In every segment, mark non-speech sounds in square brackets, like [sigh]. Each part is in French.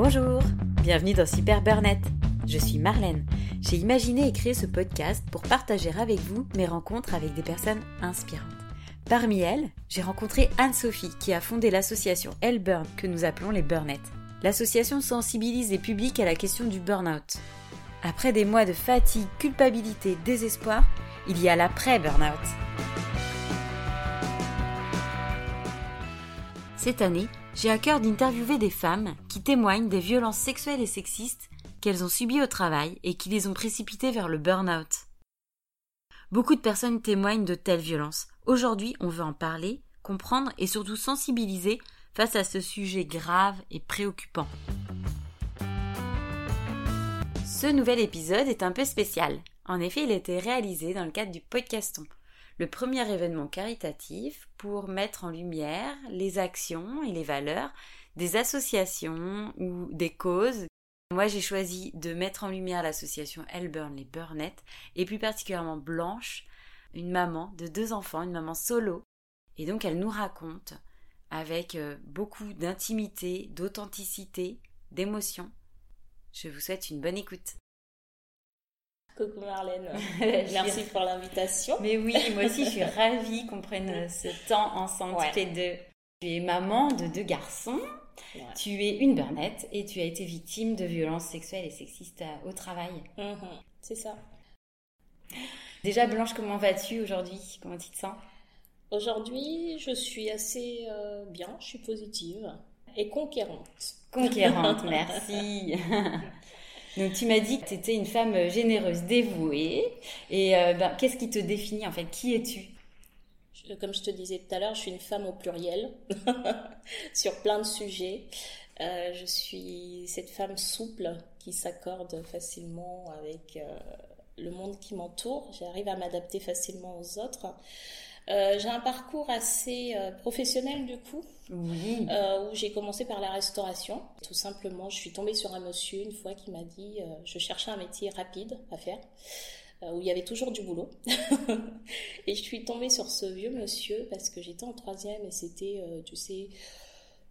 Bonjour, bienvenue dans Super Burnett. Je suis Marlène. J'ai imaginé et créé ce podcast pour partager avec vous mes rencontres avec des personnes inspirantes. Parmi elles, j'ai rencontré Anne-Sophie qui a fondé l'association Elle Burn que nous appelons les Burnett. L'association sensibilise les publics à la question du burn-out. Après des mois de fatigue, culpabilité, désespoir, il y a l'après-burn-out. Cette année, j'ai à cœur d'interviewer des femmes qui témoignent des violences sexuelles et sexistes qu'elles ont subies au travail et qui les ont précipitées vers le burn-out. Beaucoup de personnes témoignent de telles violences. Aujourd'hui, on veut en parler, comprendre et surtout sensibiliser face à ce sujet grave et préoccupant. Ce nouvel épisode est un peu spécial. En effet, il a été réalisé dans le cadre du podcaston, le premier événement caritatif pour mettre en lumière les actions et les valeurs des associations ou des causes. Moi, j'ai choisi de mettre en lumière l'association Elburn les Burnett et plus particulièrement Blanche, une maman de deux enfants, une maman solo. Et donc, elle nous raconte avec euh, beaucoup d'intimité, d'authenticité, d'émotion. Je vous souhaite une bonne écoute. Coucou Marlène, [laughs] merci pour l'invitation. Mais oui, moi aussi je suis [laughs] ravie qu'on prenne ce temps ensemble toutes les deux. Tu es maman de deux garçons, tu es une burnette et tu as été victime de violences sexuelles et sexistes au travail. Mhm, c'est ça. Déjà Blanche, comment vas-tu aujourd'hui? Comment tu te sens? Aujourd'hui, je suis assez euh, bien, je suis positive et conquérante. Conquérante, [laughs] merci. Donc tu m'as dit que tu étais une femme généreuse, dévouée. Et euh, ben, qu'est-ce qui te définit en fait? Qui es-tu? Comme je te disais tout à l'heure, je suis une femme au pluriel [laughs] sur plein de sujets. Euh, je suis cette femme souple qui s'accorde facilement avec euh, le monde qui m'entoure. J'arrive à m'adapter facilement aux autres. Euh, j'ai un parcours assez euh, professionnel du coup, euh, où j'ai commencé par la restauration. Tout simplement, je suis tombée sur un monsieur une fois qui m'a dit, je cherchais un métier rapide à faire, où il y avait toujours du boulot. [laughs] et je suis tombée sur ce vieux monsieur parce que j'étais en troisième et c'était, tu sais,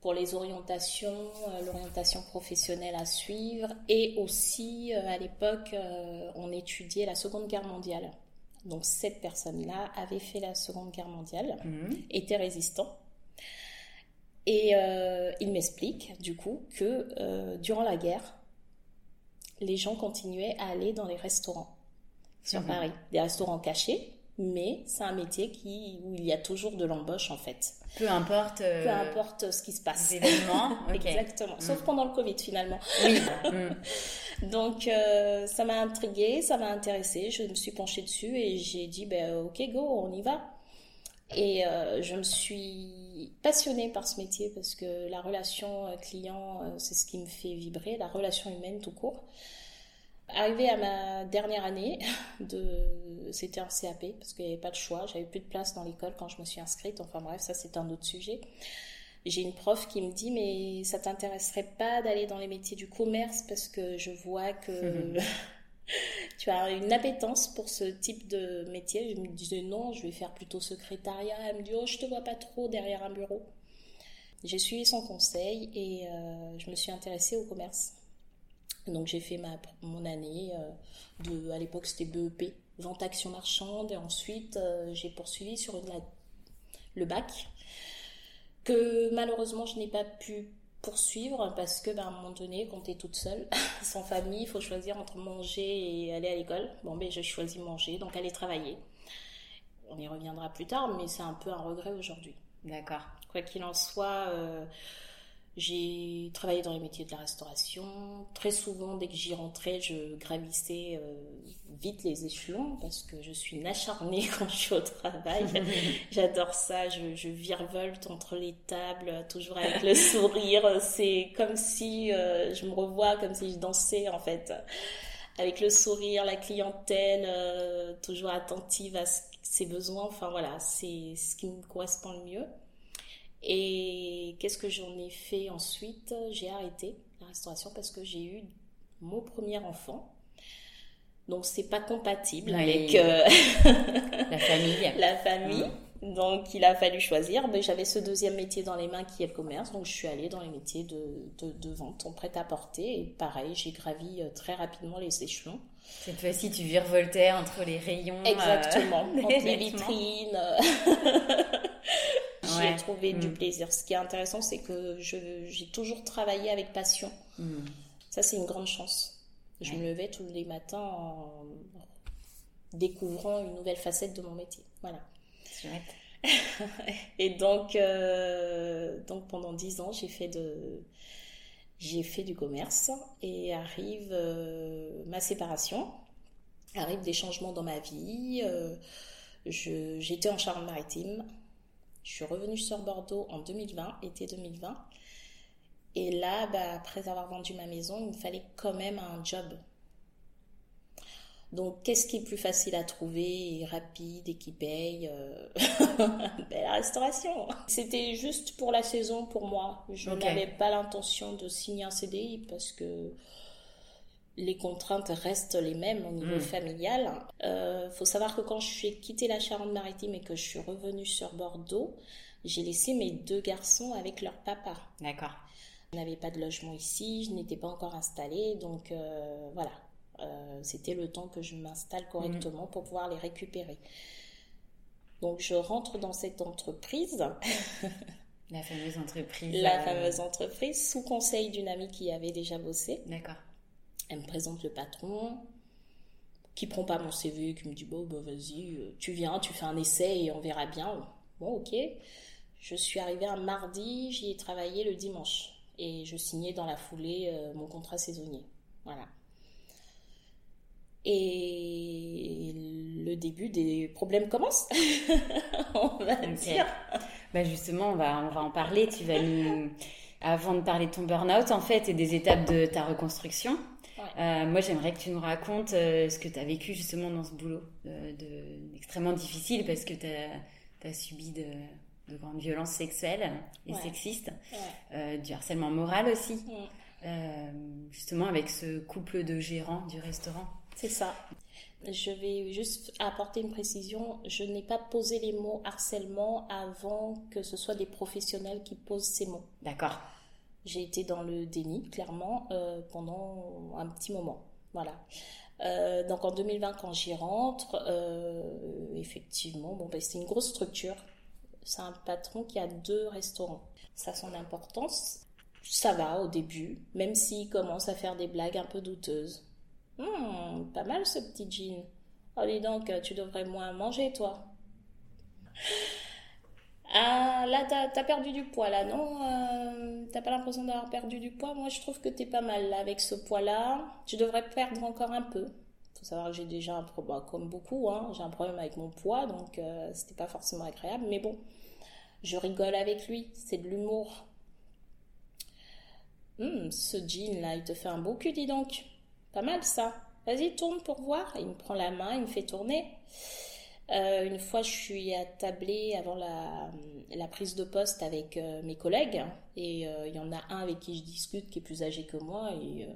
pour les orientations, l'orientation professionnelle à suivre. Et aussi, à l'époque, on étudiait la Seconde Guerre mondiale. Donc cette personne-là avait fait la Seconde Guerre mondiale, mhm. était résistant. Et euh, il m'explique du coup que euh, durant la guerre, les gens continuaient à aller dans les restaurants sur mhm. Paris, des restaurants cachés, mais c'est un métier qui, où il y a toujours de l'embauche en fait. Peu importe. Euh, Peu importe ce qui se passe. événements. [laughs] Exactement. Mm. Sauf pendant le Covid finalement. Oui. Mm. [laughs] Donc euh, ça m'a intriguée, ça m'a intéressée. Je me suis penchée dessus et j'ai dit ben ok go, on y va. Et euh, je me suis passionnée par ce métier parce que la relation client, c'est ce qui me fait vibrer, la relation humaine tout court. Arrivé à ma dernière année, [laughs] de... c'était un CAP parce qu'il n'y avait pas de choix, j'avais plus de place dans l'école quand je me suis inscrite, enfin bref, ça c'est un autre sujet. J'ai une prof qui me dit mais ça t'intéresserait pas d'aller dans les métiers du commerce parce que je vois que [laughs] [laughs] tu as une appétence pour ce type de métier. Je me disais non, je vais faire plutôt secrétariat. Elle me dit oh je te vois pas trop derrière un bureau. J'ai suivi son conseil et euh, je me suis intéressée au commerce. Donc j'ai fait ma, mon année euh, de, à l'époque c'était BEP, vente action marchande, et ensuite euh, j'ai poursuivi sur le bac, que malheureusement je n'ai pas pu poursuivre parce que ben, à un moment donné, quand tu es toute seule, [laughs] sans famille, il faut choisir entre manger et aller à l'école. Bon, ben j'ai choisi manger, donc aller travailler. On y reviendra plus tard, mais c'est un peu un regret aujourd'hui. D'accord. Quoi qu'il en soit, euh, j'ai travaillé dans les métiers de la restauration. Très souvent, dès que j'y rentrais, je gravissais euh, vite les échelons parce que je suis une acharnée [laughs] quand je suis au travail. [laughs] J'adore ça. Je, je, virevolte entre les tables, toujours avec le [laughs] sourire. C'est comme si euh, je me revois, comme si je dansais en fait. Avec le sourire, la clientèle, euh, toujours attentive à ses besoins. Enfin voilà, c'est ce qui me correspond le mieux. Et qu'est-ce que j'en ai fait ensuite? J'ai arrêté la restauration parce que j'ai eu mon premier enfant. Donc c'est pas compatible avec euh, [laughs] la famille. la famille. Donc, il a fallu choisir. Mais j'avais ce deuxième métier dans les mains qui est le commerce. Donc, je suis allée dans les métiers de, de, de vente en prêt-à-porter. Et pareil, j'ai gravi euh, très rapidement les échelons. Cette fois-ci, tu virevoltais entre les rayons. Exactement, [laughs] euh, entre les vitrines. [laughs] J'y Ouais. ai trouvé du Mm. plaisir. Ce qui est intéressant, c'est que j'ai toujours travaillé avec passion. Hmm. Ça, c'est une grande chance. Je Ouais. me levais tous les matins en découvrant une nouvelle facette de mon métier. Voilà. [laughs] Et donc, euh, donc pendant dix ans, j'ai fait de, j'ai fait du commerce et arrive euh, ma séparation, arrivent des changements dans ma vie. euh, j'étais en Charente-Maritime. Je suis revenue sur Bordeaux en 2020, été 2020. Et là, bah, après avoir vendu ma maison, il me fallait quand même un job. Donc, qu'est-ce qui est plus facile à trouver? Et rapide et qui paye euh, [laughs] ben, La restauration. C'était juste pour la saison pour moi. Je n'avais pas l'intention de signer un CDI parce que les contraintes restent les mêmes au niveau Mm. familial. Euh, faut savoir que quand je suis quitté la Charente-Maritime et que je suis revenue sur Bordeaux, j'ai laissé mes deux garçons avec leur papa. D'accord. Je n'avais pas de logement ici, je n'étais pas encore installée, donc euh, voilà. Euh, C'était le temps que je m'installe correctement pour pouvoir les récupérer. Donc je rentre dans cette entreprise, [laughs] La fameuse entreprise. la euh, fameuse entreprise, sous conseil d'une amie qui avait déjà bossé. D'accord. Elle me présente le patron, qui prend pas mon CV, qui me dit bon bah vas-y, euh, tu viens, tu fais un essai et on verra bien. Bon ok. Je suis arrivée un mardi, j'y ai travaillé le dimanche et je signais dans la foulée euh, mon contrat saisonnier. Voilà. Et le début des problèmes commence, [laughs] on va Ok. dire. Bah justement, on va, on va en parler. Tu vas nous... Avant de parler de ton burn-out, en fait, et des étapes de ta reconstruction, Ouais. euh, moi, j'aimerais que tu nous racontes euh, ce que tu as vécu justement dans ce boulot, euh, de, extrêmement difficile parce que tu as, subi de, de grandes violences sexuelles et Ouais. sexistes, Ouais. du harcèlement moral aussi, Mm. justement avec ce couple de gérants du restaurant. C'est ça. Je vais juste apporter une précision. Je n'ai pas posé les mots harcèlement avant que ce soit des professionnels qui posent ces mots. D'accord. J'ai été dans le déni, clairement, euh, pendant un petit moment. Voilà. Euh, donc en 2020, quand j'y rentre, euh, effectivement, bon, ben, c'est une grosse structure. C'est un patron qui a deux restaurants. Ça a son importance. Ça va au début, même s'il commence à faire des blagues un peu douteuses. Hum, pas mal ce petit jean. Oh, dis donc, tu devrais moins manger, toi. Ah, là, t'as, perdu du poids, là, non Euh, T'as pas l'impression d'avoir perdu du poids? Moi, je trouve que t'es pas mal, là, avec ce poids-là. Tu devrais perdre encore un peu. Faut savoir que j'ai déjà un problème, comme beaucoup, hein, j'ai un problème avec mon poids, donc euh, c'était pas forcément agréable. Mais bon, je rigole avec lui, c'est de l'humour. Hum, ce jean-là, il te fait un beau cul, dis donc. Pas mal, ça. Vas-y, tourne pour voir. Il me prend la main, il me fait tourner. Euh, une fois, je suis attablée avant la, prise de poste avec euh, mes collègues. Et euh, il y en a un avec qui je discute qui est plus âgé que moi. Et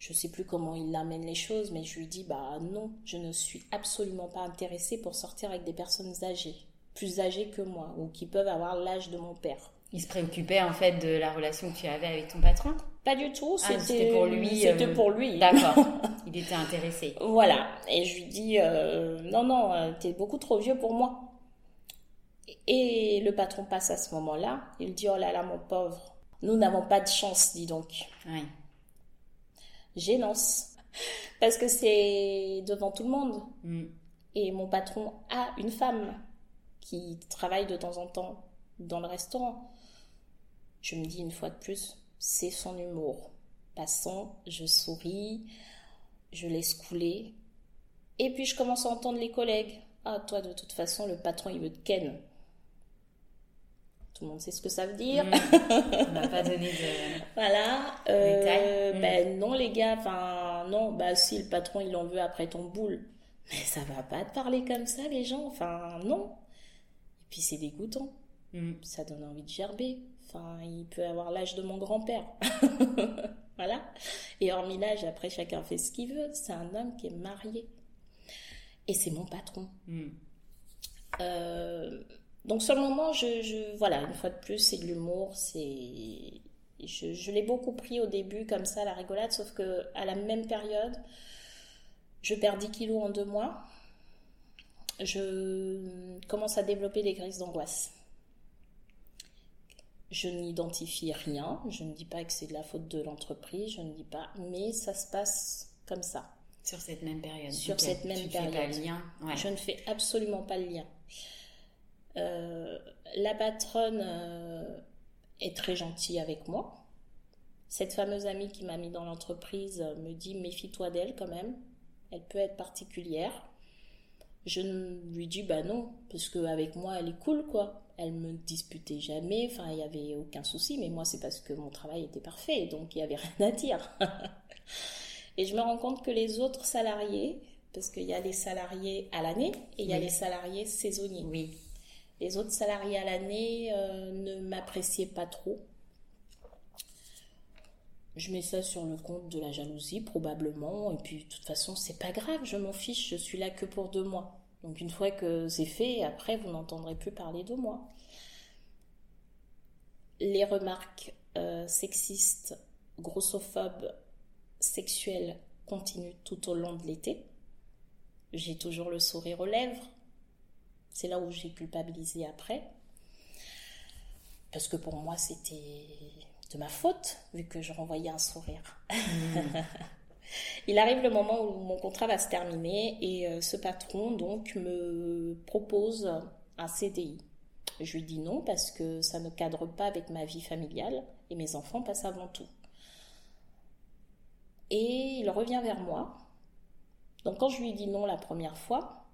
je sais plus comment il amène les choses, mais je lui dis Bah non, je ne suis absolument pas intéressée pour sortir avec des personnes âgées, plus âgées que moi, ou qui peuvent avoir l'âge de mon père. Il se préoccupait en fait de la relation que tu avais avec ton patron? Pas du tout, Ah, c'était pour lui, C'était euh, pour lui. D'accord. [laughs] Il était intéressé. Voilà. Et je lui dis, euh, non, non, euh, t'es beaucoup trop vieux pour moi. Et le patron passe à ce moment-là. Il dit, oh là là, mon pauvre, nous n'avons pas de chance, dis donc. Oui. Gênance. Parce que c'est devant tout le monde. Mm. Et mon patron a une femme qui travaille de temps en temps dans le restaurant. Je me dis une fois de plus, c'est son humour. Passons, je souris, je laisse couler. Et puis je commence à entendre les collègues. Ah, toi, de toute façon, le patron, il veut te ken. Tout le monde sait ce que ça veut dire. Mm. [laughs] On n'a pas donné de. Voilà. Euh, Détail. Mm. Ben non, les gars, enfin, non, bah si le patron il en veut après ton boule. Mais ça va pas te parler comme ça, les gens. Enfin, non. Et puis c'est dégoûtant. Mm. Ça donne envie de gerber. Enfin, il peut avoir l'âge de mon grand-père. [laughs] voilà. Et hormis l'âge, après, chacun fait ce qu'il veut. C'est un homme qui est marié. Et c'est mon patron. Mm. Euh, donc sur le moment, je, voilà, une fois de plus, c'est de l'humour, c'est je, l'ai beaucoup pris au début comme ça, la rigolade, sauf que à la même période, je perds 10 kilos en deux mois. Je commence à développer des crises d'angoisse. Je n'identifie rien, je ne dis pas que c'est de la faute de l'entreprise, je ne dis pas, mais ça se passe comme ça. Sur cette même période. Sur cette même période. Fais pas le lien. Je ne fais absolument pas le lien. Euh, la patronne euh, est très gentille avec moi. Cette fameuse amie qui m'a mis dans l'entreprise euh, me dit méfie-toi d'elle quand même. Elle peut être particulière. Je lui dis bah non, parce qu'avec moi elle est cool quoi. Elle me disputait jamais, enfin il n'y avait aucun souci, mais moi c'est parce que mon travail était parfait, donc il n'y avait [laughs] rien à dire. et je me rends compte que les autres salariés, parce qu'il y a les salariés à l'année et il y a les salariés saisonniers. Oui. Les autres salariés à l'année euh, ne m'appréciaient pas trop. Je mets ça sur le compte de la jalousie, probablement. Et puis, de toute façon, c'est pas grave, je m'en fiche, je suis là que pour deux mois. Donc, une fois que c'est fait, après, vous n'entendrez plus parler de moi. Les remarques euh, sexistes, grossophobes, sexuelles continuent tout au long de l'été. J'ai toujours le sourire aux lèvres. C'est là où j'ai culpabilisé après. Parce que pour moi, c'était de ma faute, vu que je renvoyais un sourire. Hmm. [laughs] Il arrive le moment où mon contrat va se terminer et euh, ce patron donc me propose un CDI. Je lui dis non parce que ça ne cadre pas avec ma vie familiale et mes enfants passent avant tout. Et il revient vers moi. Donc quand je lui dis non la première fois,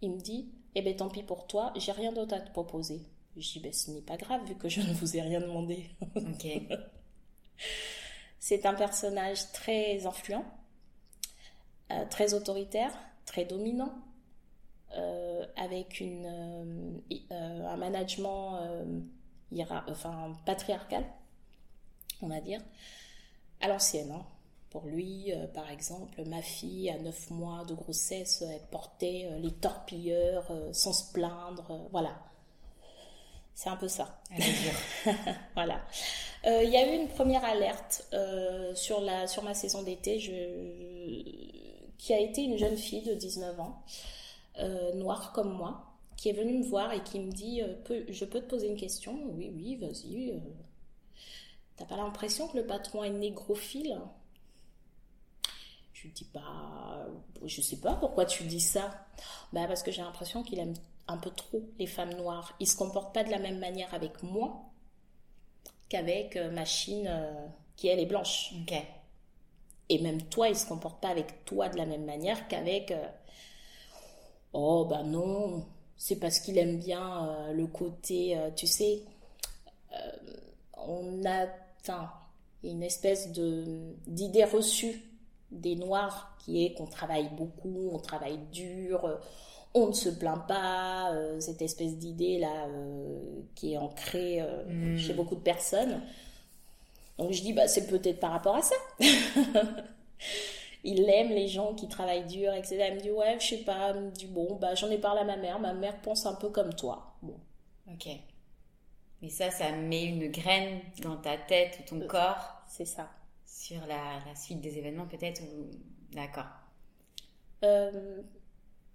il me dit Eh bien tant pis pour toi, j'ai rien d'autre à te proposer. Je dis, ben, ce n'est pas grave vu que je ne vous ai rien demandé. [laughs] C'est un personnage très influent, euh, très autoritaire, très dominant, euh, avec une, euh, un management enfin, patriarcal, on va dire, à l'ancienne. Hein. Pour lui, par exemple, ma fille, à 9 mois de grossesse, elle portait les torpilleurs sans se plaindre. voilà c'est un peu ça. [laughs] voilà. Euh, il y a eu une première alerte euh, sur, ma saison d'été. Qui a été une jeune fille de 19 ans, euh, noire comme moi, qui est venue me voir et qui me dit Je peux te poser une question? Oui, oui, vas-y. T'as pas l'impression que le patron est négrophile? Je lui dis bah je sais pas pourquoi tu dis ça. Bah parce que j'ai l'impression qu'il aime un peu trop les femmes noires. Ils se comportent pas de la même manière avec moi qu'avec euh, ma Chine euh, qui elle est blanche. Et même toi, il se comporte pas avec toi de la même manière qu'avec euh, oh bah non, c'est parce qu'il aime bien le côté, tu sais, on a une espèce de d'idée reçue des noirs qui est qu'on travaille beaucoup, on travaille dur on ne se plaint pas, euh, cette espèce d'idée là euh, qui est ancrée euh, hmm. chez beaucoup de personnes. Donc je dis bah c'est peut-être par rapport à ça. [laughs] il aime les gens qui travaillent dur, etc. Elle me dit ouais je sais pas, me dit bon bah j'en ai parlé à ma mère, ma mère pense un peu comme toi. Bon. Ok. Mais ça, ça met une graine dans ta tête ou ton corps. C'est ça. Sur la, la, suite des événements peut-être ou d'accord.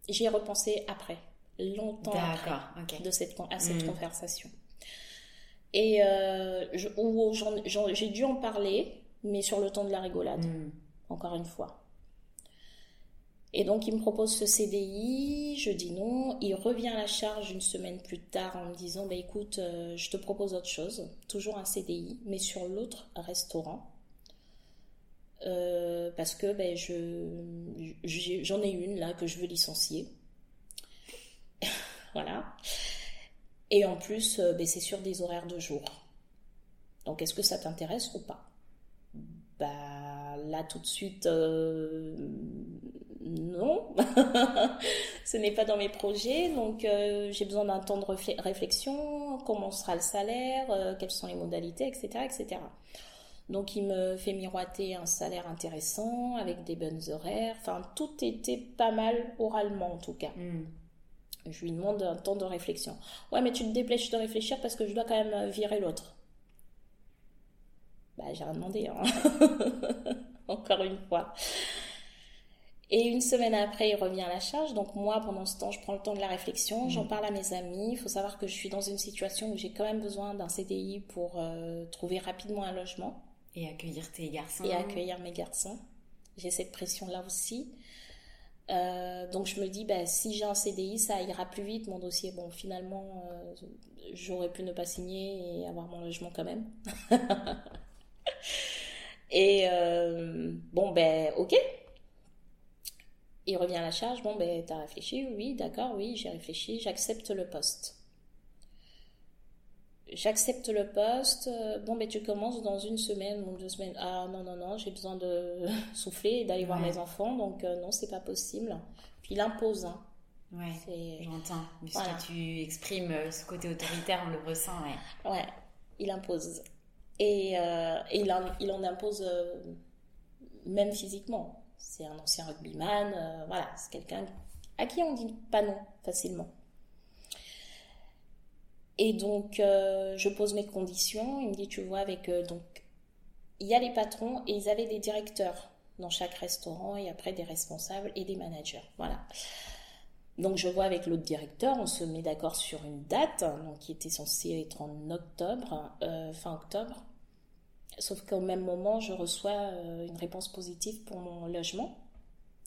J'y ai repensé après, longtemps après, de cette, à cette hmm. conversation. Et euh, j'ai dû en parler, mais sur le ton de la rigolade, hmm. encore une fois. Et donc il me propose ce CDI, je dis non. Il revient à la charge une semaine plus tard en me disant bah, écoute, euh, je te propose autre chose, toujours un CDI, mais sur l'autre restaurant. Euh, parce que ben, je, j'en ai une là que je veux licencier. [laughs] voilà. Et en plus, euh, ben, c'est sur des horaires de jour. Donc, est-ce que ça t'intéresse ou pas? Bah là, tout de suite, euh, non. [laughs] Ce n'est pas dans mes projets. Donc, j'ai besoin d'un temps de réflexion. Comment sera le salaire? Quelles sont les modalités, etc., etc. Donc il me fait miroiter un salaire intéressant avec des bonnes horaires. Enfin, tout était pas mal oralement en tout cas. Hmm. Je lui demande un temps de réflexion. Ouais, mais tu te dépêches de réfléchir parce que je dois quand même virer l'autre. Bah, j'ai rien demandé, hein. [laughs] encore une fois. Et une semaine après, il revient à la charge. Donc moi, pendant ce temps, je prends le temps de la réflexion, j'en mm. parle à mes amis. Il faut savoir que je suis dans une situation où j'ai quand même besoin d'un CDI pour euh, trouver rapidement un logement. Et accueillir tes garçons. Et accueillir mes garçons. J'ai cette pression-là aussi. Euh, donc je me dis, bah, si j'ai un CDI, ça ira plus vite mon dossier. Bon, finalement, euh, j'aurais pu ne pas signer et avoir mon logement quand même. [laughs] et bon, ben ok, il revient à la charge, bon, ben, t'as réfléchi, oui, d'accord, oui, j'ai réfléchi, j'accepte le poste. J'accepte le poste, bon, ben, tu commences dans une semaine ou deux semaines. Ah, non, non, non, j'ai besoin de [laughs] souffler et d'aller voir mes enfants, donc euh, non, c'est pas possible. Puis il impose, hein. Ouais, j'entends. Puisque tu exprimes euh, ce côté autoritaire, on le ressent, ouais. Ouais, il impose. Et, euh, il, en, il en impose même physiquement c'est un ancien rugbyman, euh, voilà, c'est quelqu'un à qui on dit pas non facilement. Et donc, euh, je pose mes conditions. Il me dit, tu vois, avec euh, donc, il y a les patrons et ils avaient des directeurs dans chaque restaurant et après des responsables et des managers. Voilà. Donc, je vois avec l'autre directeur, on se met d'accord sur une date, donc qui était censée être en octobre, fin octobre. Sauf qu'au même moment, je reçois euh, une réponse positive pour mon logement.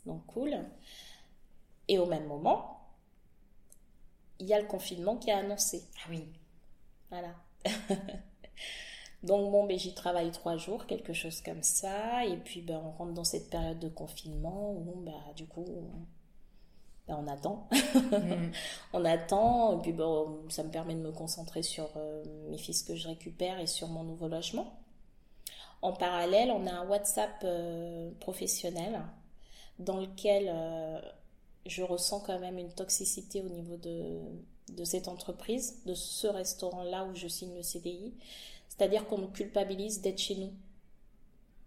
Donc cool. Et au même moment, il y a le confinement qui est annoncé. Ah oui. Voilà. [laughs] Donc bon, ben, j'y travaille trois jours, quelque chose comme ça. Et puis ben, on rentre dans cette période de confinement où ben, du coup ben, on attend. Mm. [laughs] on attend. Et puis bon, ça me permet de me concentrer sur euh, mes fils que je récupère et sur mon nouveau logement. En parallèle, on a un WhatsApp euh, professionnel dans lequel euh, je ressens quand même une toxicité au niveau de, de cette entreprise, de ce restaurant-là où je signe le CDI. C'est-à-dire qu'on nous culpabilise d'être chez nous.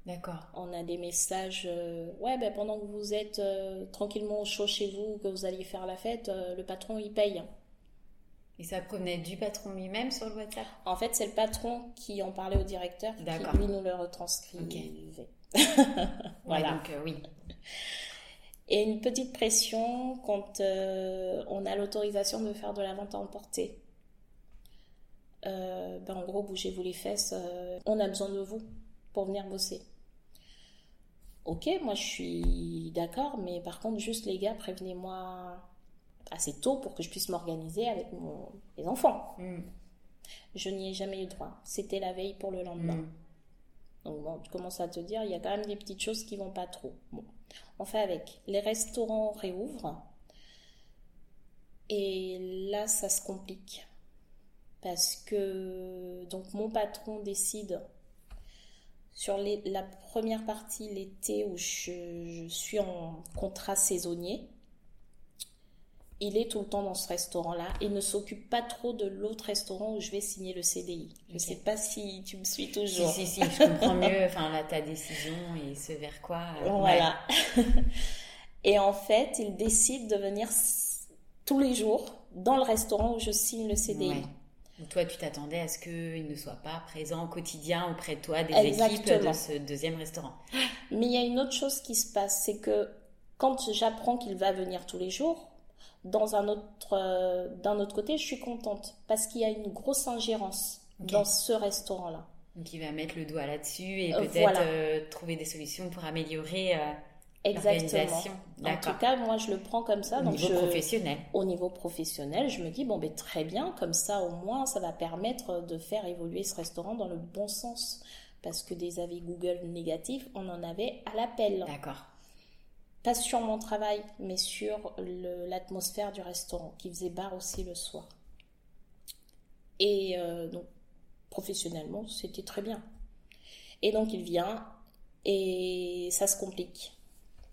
D'accord. On a des messages, euh, ouais, ben pendant que vous êtes tranquillement au chaud chez vous, que vous alliez faire la fête, le patron il paye. Et ça provenait du patron lui-même sur le WhatsApp? En fait, c'est le patron qui en parlait au directeur qui lui nous le retranscrivait. [laughs] voilà. donc, euh, oui. Et une petite pression quand euh, on a l'autorisation de faire de la vente à emporter. Euh, ben, en gros, bougez-vous les fesses, on a besoin de vous pour venir bosser. Ok, moi je suis d'accord, mais par contre, juste les gars, prévenez-moi assez tôt pour que je puisse m'organiser avec mon, les enfants. Mm. Je n'y ai jamais eu droit. C'était la veille pour le lendemain. Mm. Donc bon, tu commences à te dire, il y a quand même des petites choses qui vont pas trop. Bon, on fait avec. Les restaurants réouvrent. Et là, ça se complique. Parce que donc mon patron décide sur la première partie l'été où je, suis en contrat saisonnier, il est tout le temps dans ce restaurant-là et ne s'occupe pas trop de l'autre restaurant où je vais signer le CDI. Je ne sais pas si tu me suis toujours. Si, si, si, je comprends mieux [laughs] enfin, là, ta décision et ce vers quoi. Euh, voilà. [laughs] et en fait, il décide de venir tous les jours dans le restaurant où je signe le CDI. toi, tu t'attendais à ce qu'il ne soit pas présent au quotidien auprès de toi des équipes de ce deuxième restaurant. Mais il y a une autre chose qui se passe, c'est que quand j'apprends qu'il va venir tous les jours, dans un autre, euh, d'un autre côté, je suis contente parce qu'il y a une grosse ingérence dans ce restaurant-là. Donc il va mettre le doigt là-dessus et euh, peut-être euh, trouver des solutions pour améliorer l'organisation. En tout cas, moi je le prends comme ça. Au niveau professionnel. Au niveau professionnel, je me dis bon ben très bien, comme ça au moins ça va permettre de faire évoluer ce restaurant dans le bon sens. Parce que des avis Google négatifs, on en avait à l'appel. D'accord pas sur mon travail, mais sur l'atmosphère du restaurant, qui faisait bar aussi le soir. Et euh, donc, professionnellement, c'était très bien. Et donc, il vient et ça se complique.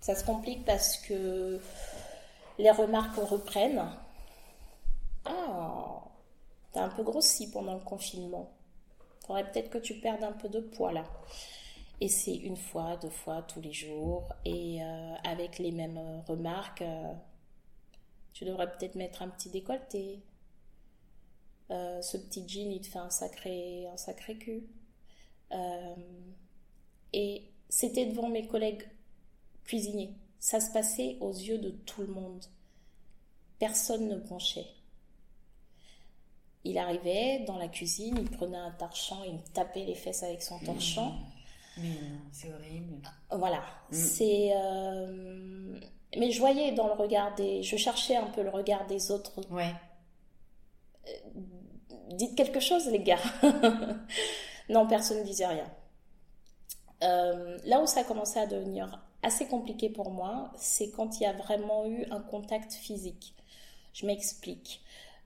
Ça se complique parce que les remarques reprennent. Ah, t'as un peu grossi pendant le confinement. Faudrait peut-être que tu perdes un peu de poids là. Et c'est une fois, deux fois, tous les jours, et euh, avec les mêmes remarques. Euh, Tu devrais peut-être mettre un petit décolleté. Euh, ce petit jean, il te fait un sacré, cul. Euh, et c'était devant mes collègues cuisiniers. Ça se passait aux yeux de tout le monde. Personne ne bronchait. Il arrivait dans la cuisine, il prenait un torchon, il me tapait les fesses avec son torchon. Mais c'est horrible. Voilà, mm. c'est. Euh, mais je voyais dans le regard des. Je cherchais un peu le regard des autres. Ouais. Euh, dites quelque chose, les gars. [laughs] non, personne ne disait rien. Euh, là où ça a commencé à devenir assez compliqué pour moi, c'est quand il y a vraiment eu un contact physique. Je m'explique.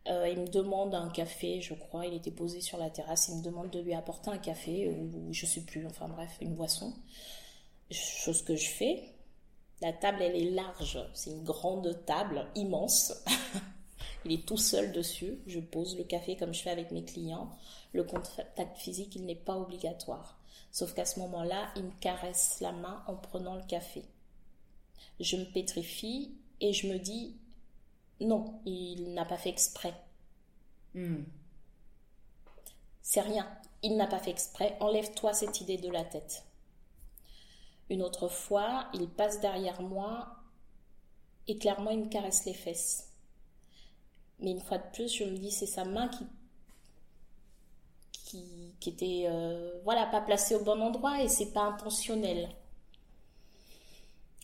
Euh, il me demande un café, je crois, il était posé sur la terrasse, il me demande de lui apporter un café, ou je sais plus, enfin bref, une boisson. Chose que je fais. La table, elle est large, c'est une grande table, immense. [laughs] il est tout seul dessus. Je pose le café comme je fais avec mes clients. Le contact physique, il n'est pas obligatoire. Sauf qu'à ce moment-là, il me caresse la main en prenant le café. Je me pétrifie et je me dis, non, il n'a pas fait exprès. Hmm. C'est rien, il n'a pas fait exprès. Enlève-toi cette idée de la tête. Une autre fois, il passe derrière moi et clairement il me caresse les fesses. Mais une fois de plus, je me dis c'est sa main qui qui, était euh, voilà pas placée au bon endroit et c'est pas intentionnel.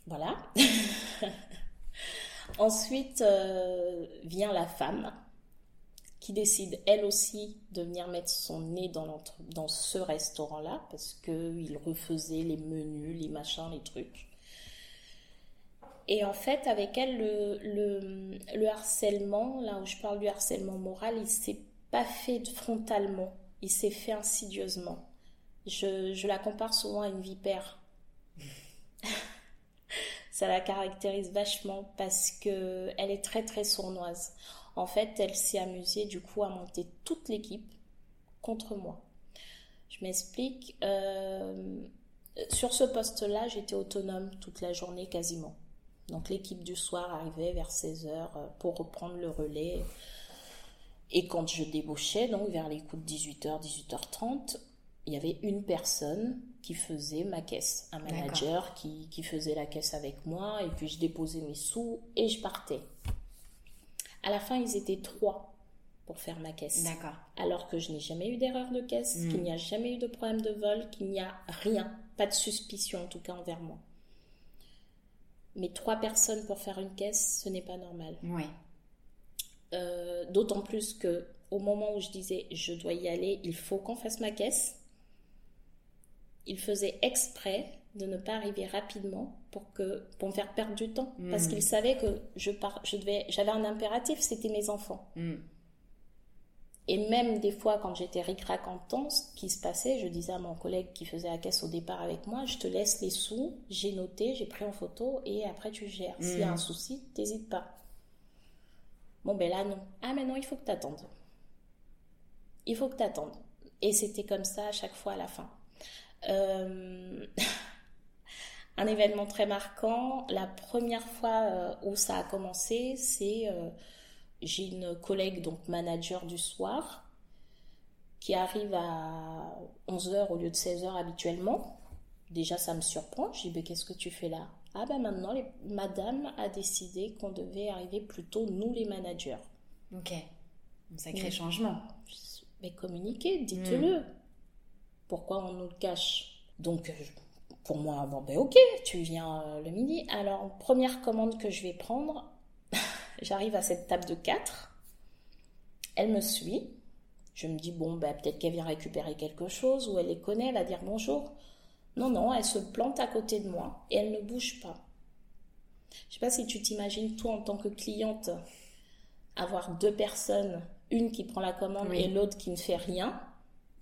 Voilà. [laughs] Ensuite euh, vient la femme qui décide elle aussi de venir mettre son nez dans, ce restaurant-là parce qu'il refaisait les menus, les machins, les trucs. Et en fait, avec elle, le, le, harcèlement, là où je parle du harcèlement moral, il s'est pas fait frontalement, il s'est fait insidieusement. Je la compare souvent à une vipère. [laughs] ça la caractérise vachement parce que elle est très très sournoise. En fait, elle s'est amusée du coup à monter toute l'équipe contre moi. Je m'explique. Euh, sur ce poste-là, j'étais autonome toute la journée quasiment. Donc l'équipe du soir arrivait vers 16h euh, pour reprendre le relais. Et quand je débauchais, donc vers les coups de 18h, 18h30, il y avait une personne qui faisait ma caisse, un manager qui, qui, faisait la caisse avec moi, et puis je déposais mes sous et je partais. À la fin, ils étaient trois pour faire ma caisse. D'accord. Alors que je n'ai jamais eu d'erreur de caisse, hmm. qu'il n'y a jamais eu de problème de vol, qu'il n'y a rien, pas de suspicion en tout cas envers moi. Mais trois personnes pour faire une caisse, ce n'est pas normal. Oui. Euh, d'autant plus que au moment où je disais je dois y aller, il faut qu'on fasse ma caisse, il faisait exprès de ne pas arriver rapidement pour que pour me faire perdre du temps. Parce hmm. qu'il savait que je je devais j'avais un impératif c'était mes enfants. Hmm. et même des fois quand j'étais ric-rac en temps ce qui se passait je disais à mon collègue qui faisait la caisse au départ avec moi je te laisse les sous j'ai noté j'ai pris en photo et après tu gères. S'il y a hmm. un souci t'hésites pas. Bon ben là non. Ah mais non il faut que t'attendes. Il faut que t'attendes. Et c'était comme ça à chaque fois à la fin euh, [laughs] un événement très marquant, la première fois euh, où ça a commencé, c'est euh, j'ai une collègue, donc manager du soir, qui arrive à 11h au lieu de 16h habituellement. Déjà, ça me surprend. Je dis, mais qu'est-ce que tu fais là? Ah ben maintenant, madame a décidé qu'on devait arriver plutôt nous les managers. Ok. Un sacré changement. Mais communiquez, dites-le. Hmm pourquoi on nous le cache? Donc, euh, pour moi, bon, ben ok, tu viens euh, le midi. Alors, première commande que je vais prendre, [laughs] j'arrive à cette table de 4. Elle me suit. Je me dis, bon, ben, peut-être qu'elle vient récupérer quelque chose, ou elle les connaît, elle va dire bonjour. Non, non, elle se plante à côté de moi et elle ne bouge pas. Je sais pas si tu t'imagines, toi, en tant que cliente, avoir deux personnes, une qui prend la commande et l'autre qui ne fait rien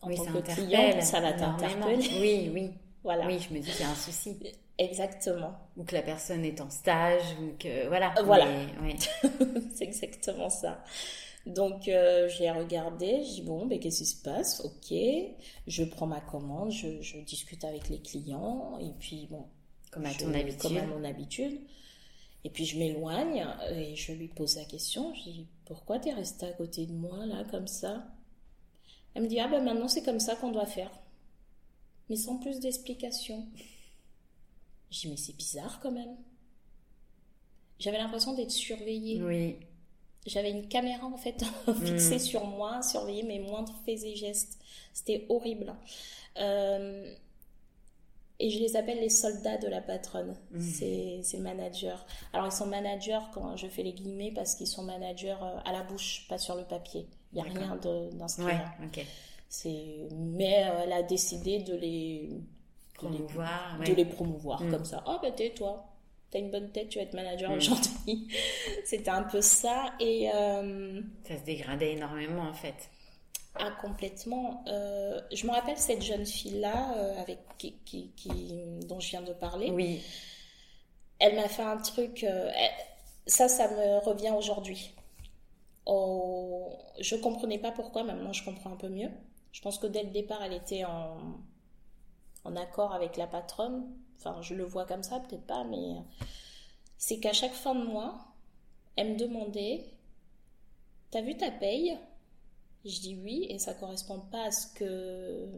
en tant que client, ça va t'interpeller. Oui, oui. [laughs] Voilà. Oui, je me dis qu'il y a un souci. Exactement. Ou que la personne est en stage, ou que voilà. Voilà. [laughs] c'est exactement ça. Donc euh, j'ai regardé, j'ai dit bon, ben, qu'est-ce qui se passe? Ok, je prends ma commande, je, discute avec les clients, et puis bon. Comme à ton habitude. Comme à mon habitude. Et puis je m'éloigne et je lui pose la question. Je dis Pourquoi tu es resté à côté de moi, là, comme ça? Elle me dit Ah ben maintenant c'est comme ça qu'on doit faire. Mais sans plus d'explications. Je dis Mais c'est bizarre quand même. J'avais l'impression d'être surveillée. Oui. J'avais une caméra en fait [laughs] fixée Mm. sur moi, surveiller mes moindres faits et gestes. C'était horrible. Euh, et je les appelle les soldats de la patronne. Mm. C'est c'est managers. Alors ils sont managers quand je fais les guillemets parce qu'ils sont managers euh, à la bouche, pas sur le papier. Il n'y a rien de- d'inscrit Ouais, là. ok. C'est mais elle a décidé de les de les- Promouvoir. de ouais. les promouvoir Mm. comme ça. Oh, bah tais-toi. T'as une bonne tête, tu vas être manager Mm. aujourd'hui. [laughs] C'était un peu ça. Et euh, Ça se dégradait énormément en fait. ah, complètement. Euh, je me rappelle cette jeune fille-là euh, avec qui, qui, qui- dont je viens de parler. Oui. Elle m'a fait un truc. elle- ça, ça me revient aujourd'hui. Oh, je comprenais pas pourquoi. Maintenant, je comprends un peu mieux. Je pense que dès le départ, elle était en, accord avec la patronne. Enfin, je le vois comme ça, peut-être pas, mais c'est qu'à chaque fin de mois, elle me demandait T'as vu ta paye? Je dis oui, et ça correspond pas à ce que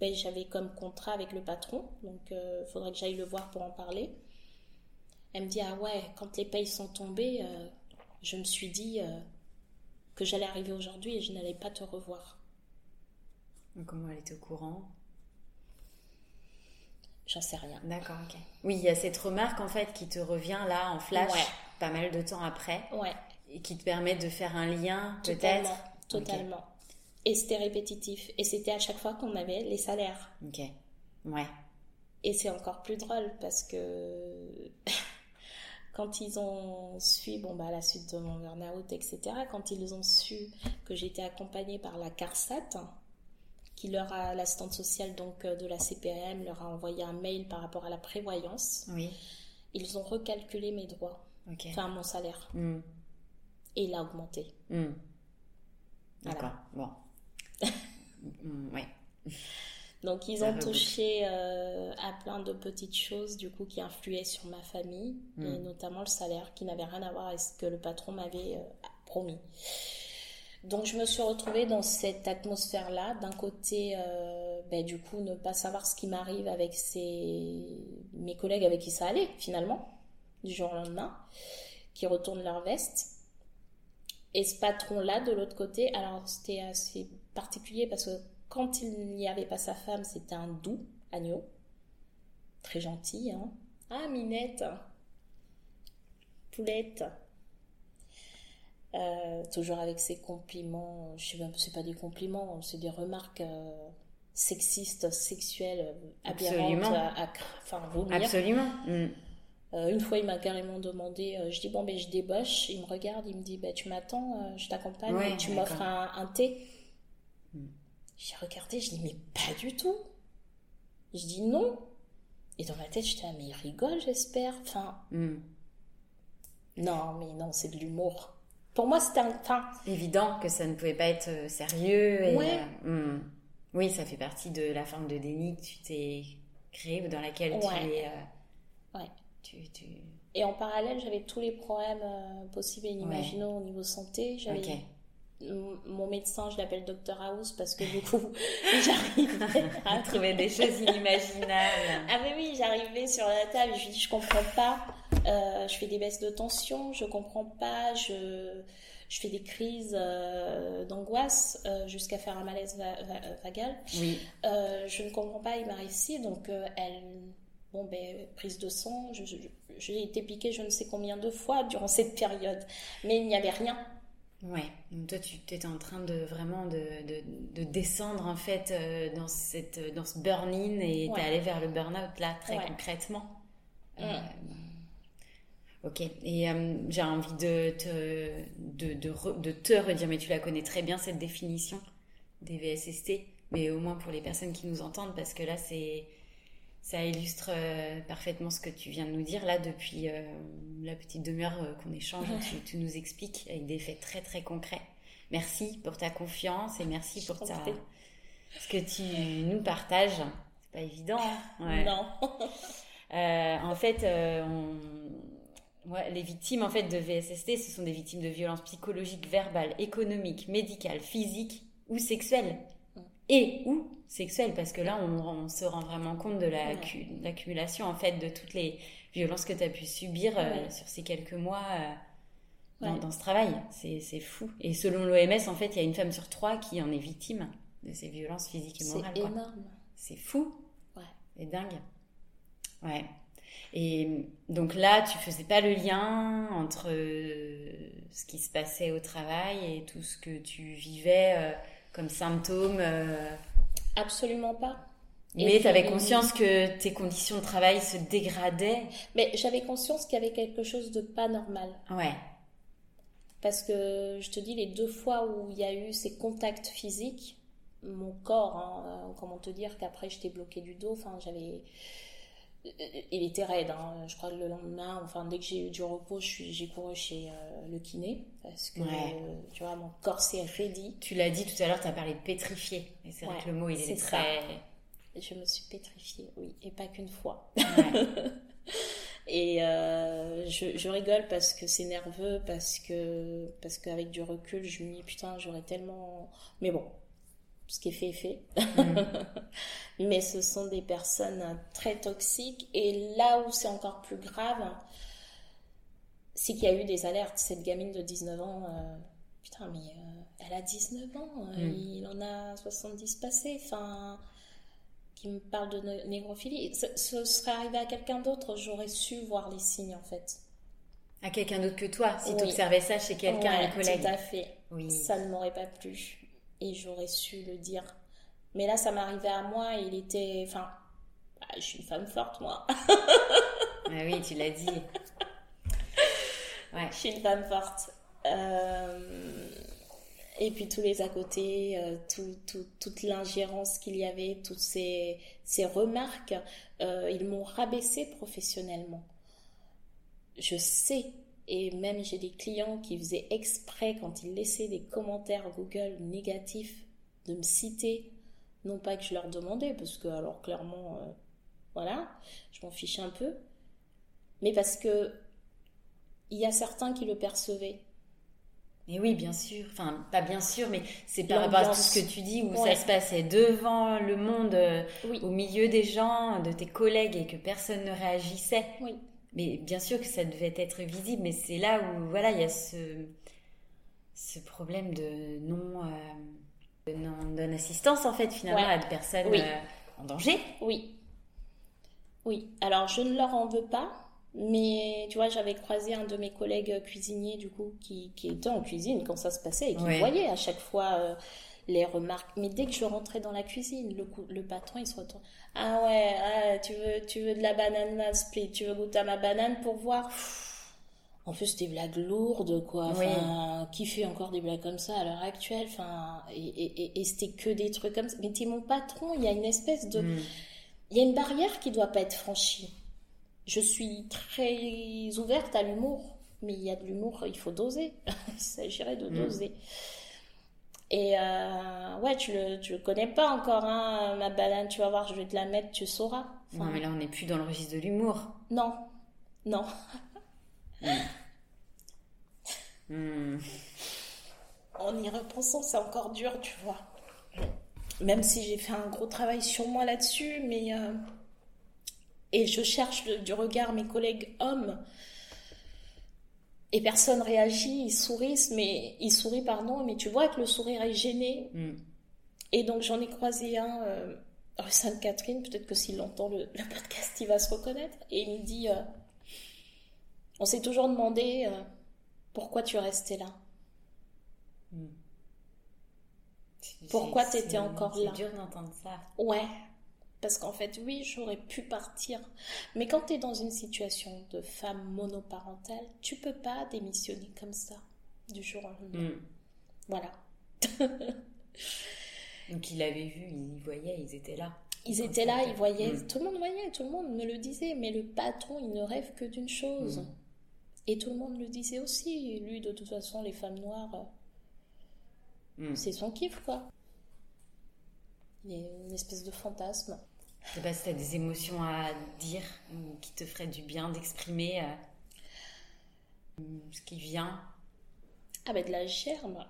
ben, j'avais comme contrat avec le patron. Donc, il faudrait que j'aille le voir pour en parler. Elle me dit Ah ouais, quand les payes sont tombées, euh, je me suis dit euh, que j'allais arriver aujourd'hui et je n'allais pas te revoir. Comment elle est au courant? J'en sais rien. D'accord, ok. Oui, il y a cette remarque en fait qui te revient là en flash, Ouais. pas mal de temps après, Ouais, et qui te permet de faire un lien totalement. peut-être. Totalement. Et c'était répétitif. Et c'était à chaque fois qu'on avait les salaires. Ok. Ouais. Et c'est encore plus drôle parce que [laughs] quand ils ont su, bon, bah, à la suite de mon burn-out, etc., quand ils ont su que j'étais accompagnée par la CARSAT, qui leur a, l'assistante sociale donc euh, de la CPAM, leur a envoyé un mail par rapport à la prévoyance, Oui. ils ont recalculé mes droits, enfin mon salaire, Hmm. et il a augmenté. Hmm. Voilà. D'accord. Bon. [laughs] Hmm, ouais. Donc ils Ça ont reboucle. touché euh, à plein de petites choses du coup qui influaient sur ma famille et Mm. notamment le salaire qui n'avait rien à voir avec ce que le patron m'avait euh, promis. Donc je me suis retrouvée dans cette atmosphère-là. D'un côté, euh, ben, du coup, ne pas savoir ce qui m'arrive avec ces... mes collègues avec qui ça allait finalement, du jour au lendemain, qui retournent leur veste. Et ce patron-là, de l'autre côté, alors c'était assez particulier parce que quand il n'y avait pas sa femme, c'était un doux agneau. Très gentil, hein. Ah, Minette Poulette Euh, Toujours avec ses compliments, je sais même c'est pas des compliments, c'est des remarques euh, sexistes, sexuelles, aberrantes Absolument. à, à- enfin, vomir. Absolument. Hmm. Euh, une fois, il m'a carrément demandé, je dis bon ben je débauche, il me regarde, il me dit ben tu m'attends, je t'accompagne, Ouais, tu m'offres un, un thé. Hmm. J'ai regardé, je dis mais pas du tout. Je dis non. Et dans ma tête, j'étais ah, mais il rigole, j'espère. Enfin, Hmm. non, mais non, c'est de l'humour. Pour moi, c'était un. Enfin, Évident que ça ne pouvait pas être euh, sérieux. Et, Ouais. euh, hmm. Oui, ça fait partie de la forme de déni que tu t'es créée ou dans laquelle tu es. euh, Ouais. Tu, tu... et en parallèle, j'avais tous les problèmes euh, possibles et inimaginaux au niveau santé. J'avais. Mon médecin, je l'appelle Dr House parce que du coup, [laughs] j'arrivais [laughs] à Trouver des choses inimaginables. Ah oui, oui, j'arrivais sur la table, je lui dis, je comprends pas, euh, je fais des baisses de tension, je comprends pas, je, je fais des crises euh, d'angoisse euh, jusqu'à faire un malaise va- va- vagal. Oui. Je ne comprends pas, il m'arrive ci, donc elle, bon ben, prise de sang, j'ai été piquée je ne sais combien de fois durant cette période, mais il n'y avait rien. Ouais, donc toi tu étais en train de vraiment de, de, de descendre en fait euh, dans, cette, dans ce burn-in et Ouais. t'es allé vers le burn-out là très Ouais. concrètement. Mm. Euh, ok, et euh, j'ai envie de te, de, de, re- de te redire, mais tu la connais très bien cette définition des VSST, mais au moins pour les personnes qui nous entendent parce que là c'est ça illustre euh, parfaitement ce que tu viens de nous dire là depuis euh, la petite demi-heure euh, qu'on échange. tu, tu nous expliques avec des faits très très concrets. Merci pour ta confiance et merci pour ta, ce que tu nous partages. C'est pas évident. hein Ouais. Non. [laughs] En fait, on, Ouais, les victimes en fait de VSST, ce sont des victimes de violences psychologiques, verbales, économiques, médicales, physiques ou sexuelles. Et ou sexuelles, parce que là, on, on se rend vraiment compte de la- l'accumulation en fait de toutes les violences que tu as pu subir euh, Ouais. sur sur ces quelques mois euh, dans, Ouais. dans ce travail. C'est c'est fou. Et selon l'OMS, en fait, il y a une femme sur trois qui en est victime de ces violences physiques et C'est morales. quoi. énorme. C'est fou. Ouais. C'est dingue. Ouais. Et donc là, tu faisais pas le lien entre euh, ce qui se passait au travail et tout ce que tu vivais euh, comme symptômes. euh, Absolument pas. Et mais tu avais conscience que tes conditions de travail se dégradaient. Mais j'avais conscience qu'il y avait quelque chose de pas normal. Ouais. Parce que je te dis, les deux fois où il y a eu ces contacts physiques, mon corps, hein, euh, comment te dire qu'après j'étais bloquée du dos, enfin j'avais. Euh, Il était raide, hein. je crois que le lendemain, enfin dès que j'ai eu du repos, je suis- j'ai couru chez euh, le kiné, parce que Ouais. euh, tu vois, mon corps s'est raidi. Tu l'as dit tout à l'heure, tu as parlé de pétrifié. Et c'est vrai que le mot, il est ça. très. Et je me suis pétrifiée, oui, et pas qu'une fois. Ouais. [laughs] Et euh, je, je rigole parce que c'est nerveux, parce que parce qu'avec du recul, je me dis putain, j'aurais tellement. Mais bon, ce qui est fait est fait. Mm. [laughs] Mais ce sont des personnes très toxiques. Et là où c'est encore plus grave, c'est qu'il y a eu des alertes. Cette gamine de 19 ans, euh, putain, mais euh, elle a 19 ans, euh, Mm. il en a 70 passés. Enfin, qui me parle de né- négrophilie. Ce, ce serait arrivé à quelqu'un d'autre, j'aurais su voir les signes en fait. À quelqu'un d'autre que toi, si Oui. tu observais ça chez quelqu'un, Ouais, un collègue. Tout à fait. Oui. Ça ne m'aurait pas plu. Et j'aurais su le dire. Mais là, ça m'arrivait à moi et il était. Enfin, ah, je suis une femme forte, moi. [laughs] Ah oui, tu l'as dit. Ouais. Je suis une femme forte. Euh, Et puis tous les à côté, euh, tout, tout- toute l'ingérence qu'il y avait, toutes ces, ces remarques, euh, ils m'ont rabaissé professionnellement. Je sais, et même j'ai des clients qui faisaient exprès quand ils laissaient des commentaires Google négatifs de me citer, non pas que je leur demandais, parce que alors clairement, euh, voilà, je m'en fiche un peu, mais parce que il y a certains qui le percevaient. Et oui, bien sûr. Enfin, pas bien sûr, mais c'est par rapport à tout ce que tu dis où Ouais. ça se passait devant le monde, euh, Oui, au milieu des gens, de tes collègues et que personne ne réagissait. oui. Mais bien sûr que ça devait être visible, mais c'est là où voilà, il y a ce, ce problème de non, euh, de non, non-assistance en fait finalement Ouais. à des personnes Oui. euh, en danger. Oui. Oui. Alors, je ne leur en veux pas, mais tu vois, j'avais croisé un de mes collègues cuisiniers, du coup, qui, qui était en cuisine quand ça se passait et qui Ouais. voyait à chaque fois euh, les remarques. Mais dès que je rentrais dans la cuisine, le, le patron, il se retourne. Ah ouais, ah, tu, veux, tu veux de la banane split, tu veux goûter à ma banane pour voir? En plus, des blagues lourdes, quoi. Enfin, qui fait encore des blagues comme ça à l'heure actuelle? Enfin, et, et, c'était que des trucs comme ça. Mais t'es mon patron, il y a une espèce de... Mm. Il y a une barrière qui doit pas être franchie. Je suis très ouverte à l'humour, mais il y a de l'humour, il faut doser. [laughs] il s'agirait de Mm. Et euh, ouais, tu le, tu le connais pas encore, hein, ma banane, tu vas voir, je vais te la mettre, tu sauras. Enfin, Non, mais là on n'est plus dans le registre de l'humour. non, non. Mm. En y repensant, c'est encore dur, tu vois. Même si j'ai fait un gros travail sur moi là-dessus, mais. euh, Et je cherche le- du regard mes collègues hommes. Et personne réagit, ils sourient, mais. Ils sourient, pardon, mais tu vois que le sourire est gêné. Mm. Et donc j'en ai croisé un euh, rue Sainte-Catherine, peut-être que s'il entend le, le podcast, il va se reconnaître. Et il me dit. euh, On s'est toujours demandé euh, pourquoi tu restais là. C'est- Pourquoi t'étais encore là C'est dur d'entendre ça. Ouais, parce qu'en fait, oui, j'aurais pu partir. Mais quand tu es dans une situation de femme monoparentale, tu peux pas démissionner comme ça, du jour au lendemain. Mm. Voilà. [laughs] Donc ils l'avaient vu, ils voyaient, ils étaient là. Ils étaient là, ils voyaient, Mm. tout le monde voyait, tout le monde me le disait, mais le patron, il ne rêve que d'une chose. Mm. Et tout le monde le disait aussi. Lui, de toute façon, les femmes noires, c'est son kiff, quoi. Il y a une espèce de fantasme. Je sais pas si t'as des émotions à dire ou qui te feraient du bien d'exprimer. euh. Ce qui vient ah ben de la germe.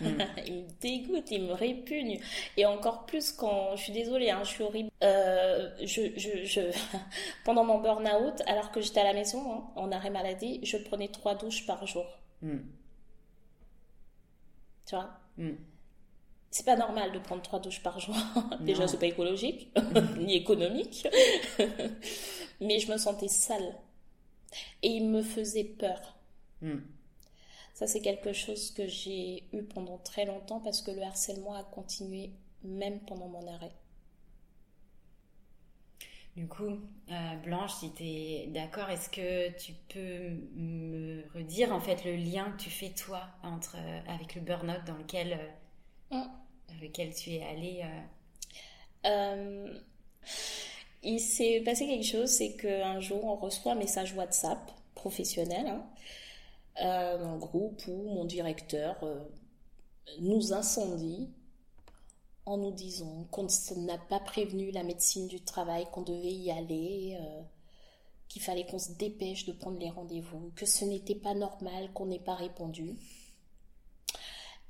Mm. [laughs] il me dégoûte, il me répugne. Et encore plus quand, je suis désolée, hein, je suis horrible. Euh, je, je, je... [laughs] Pendant mon burn-out, alors que j'étais à la maison, hein, en arrêt maladie, je prenais trois douches par jour. Mm. Tu vois? Mm. C'est pas normal de prendre trois douches par jour. [laughs] Déjà, c'est pas écologique, [laughs] [laughs] ni économique. Mais je me sentais sale. Et il me faisait peur. Ça, c'est quelque chose que j'ai eu pendant très longtemps parce que le harcèlement a continué même pendant mon arrêt. Du coup, euh, Blanche, si tu es d'accord, est-ce que tu peux me redire en fait le lien que tu fais toi entre, euh, avec le burn-out dans lequel, euh, mm. lequel tu es allée Il s'est passé quelque chose, c'est qu'un jour on reçoit un message WhatsApp professionnel hein, euh, un groupe où mon directeur euh, nous incendie en nous disant qu'on n'a pas prévenu la médecine du travail, qu'on devait y aller, euh, qu'il fallait qu'on se dépêche de prendre les rendez-vous, que ce n'était pas normal qu'on n'ait pas répondu.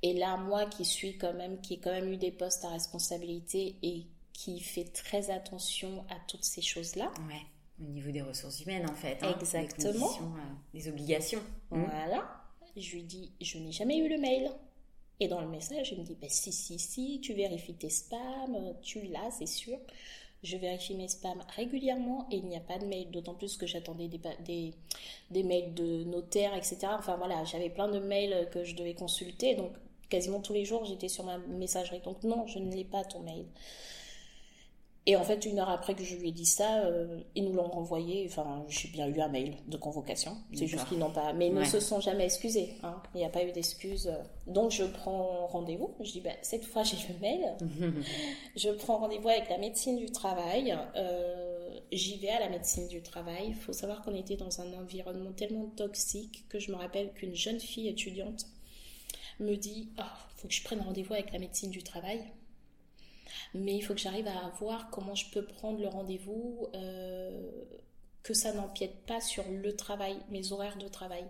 Et là, moi qui suis quand même, qui ai quand même eu des postes à responsabilité et qui fait très attention à toutes ces choses-là. Ouais au niveau des ressources humaines, en fait. Hein, Exactement. Des, euh, obligations. Mmh. Voilà. Je lui dis, je n'ai jamais eu le mail. Et dans le message, il me dit, bah, si, si, si, tu vérifies tes spams, tu l'as, c'est sûr. Je vérifie mes spams régulièrement et il n'y a pas de mail, d'autant plus que j'attendais des, des, des, mails de notaires, etc. Enfin voilà, j'avais plein de mails que je devais consulter, donc quasiment tous les jours j'étais sur ma messagerie. Donc non, je ne l'ai pas ton mail. Et en fait, une heure après que je lui ai dit ça, euh, ils nous l'ont renvoyé. Enfin, j'ai bien eu un mail de convocation. C'est juste qu'ils n'ont pas. Mais ils ne se sont jamais excusés. Hein. Il n'y a pas eu d'excuses. Donc, je prends rendez-vous. Je dis, bah, cette fois, j'ai le mail. [laughs] je prends rendez-vous avec la médecine du travail. Euh, j'y vais à la médecine du travail. Il faut savoir qu'on était dans un environnement tellement toxique que je me rappelle qu'une jeune fille étudiante me dit, il ah, faut que je prenne rendez-vous avec la médecine du travail mais il faut que j'arrive à voir comment je peux prendre le rendez-vous, euh, que ça n'empiète pas sur le travail, mes horaires de travail.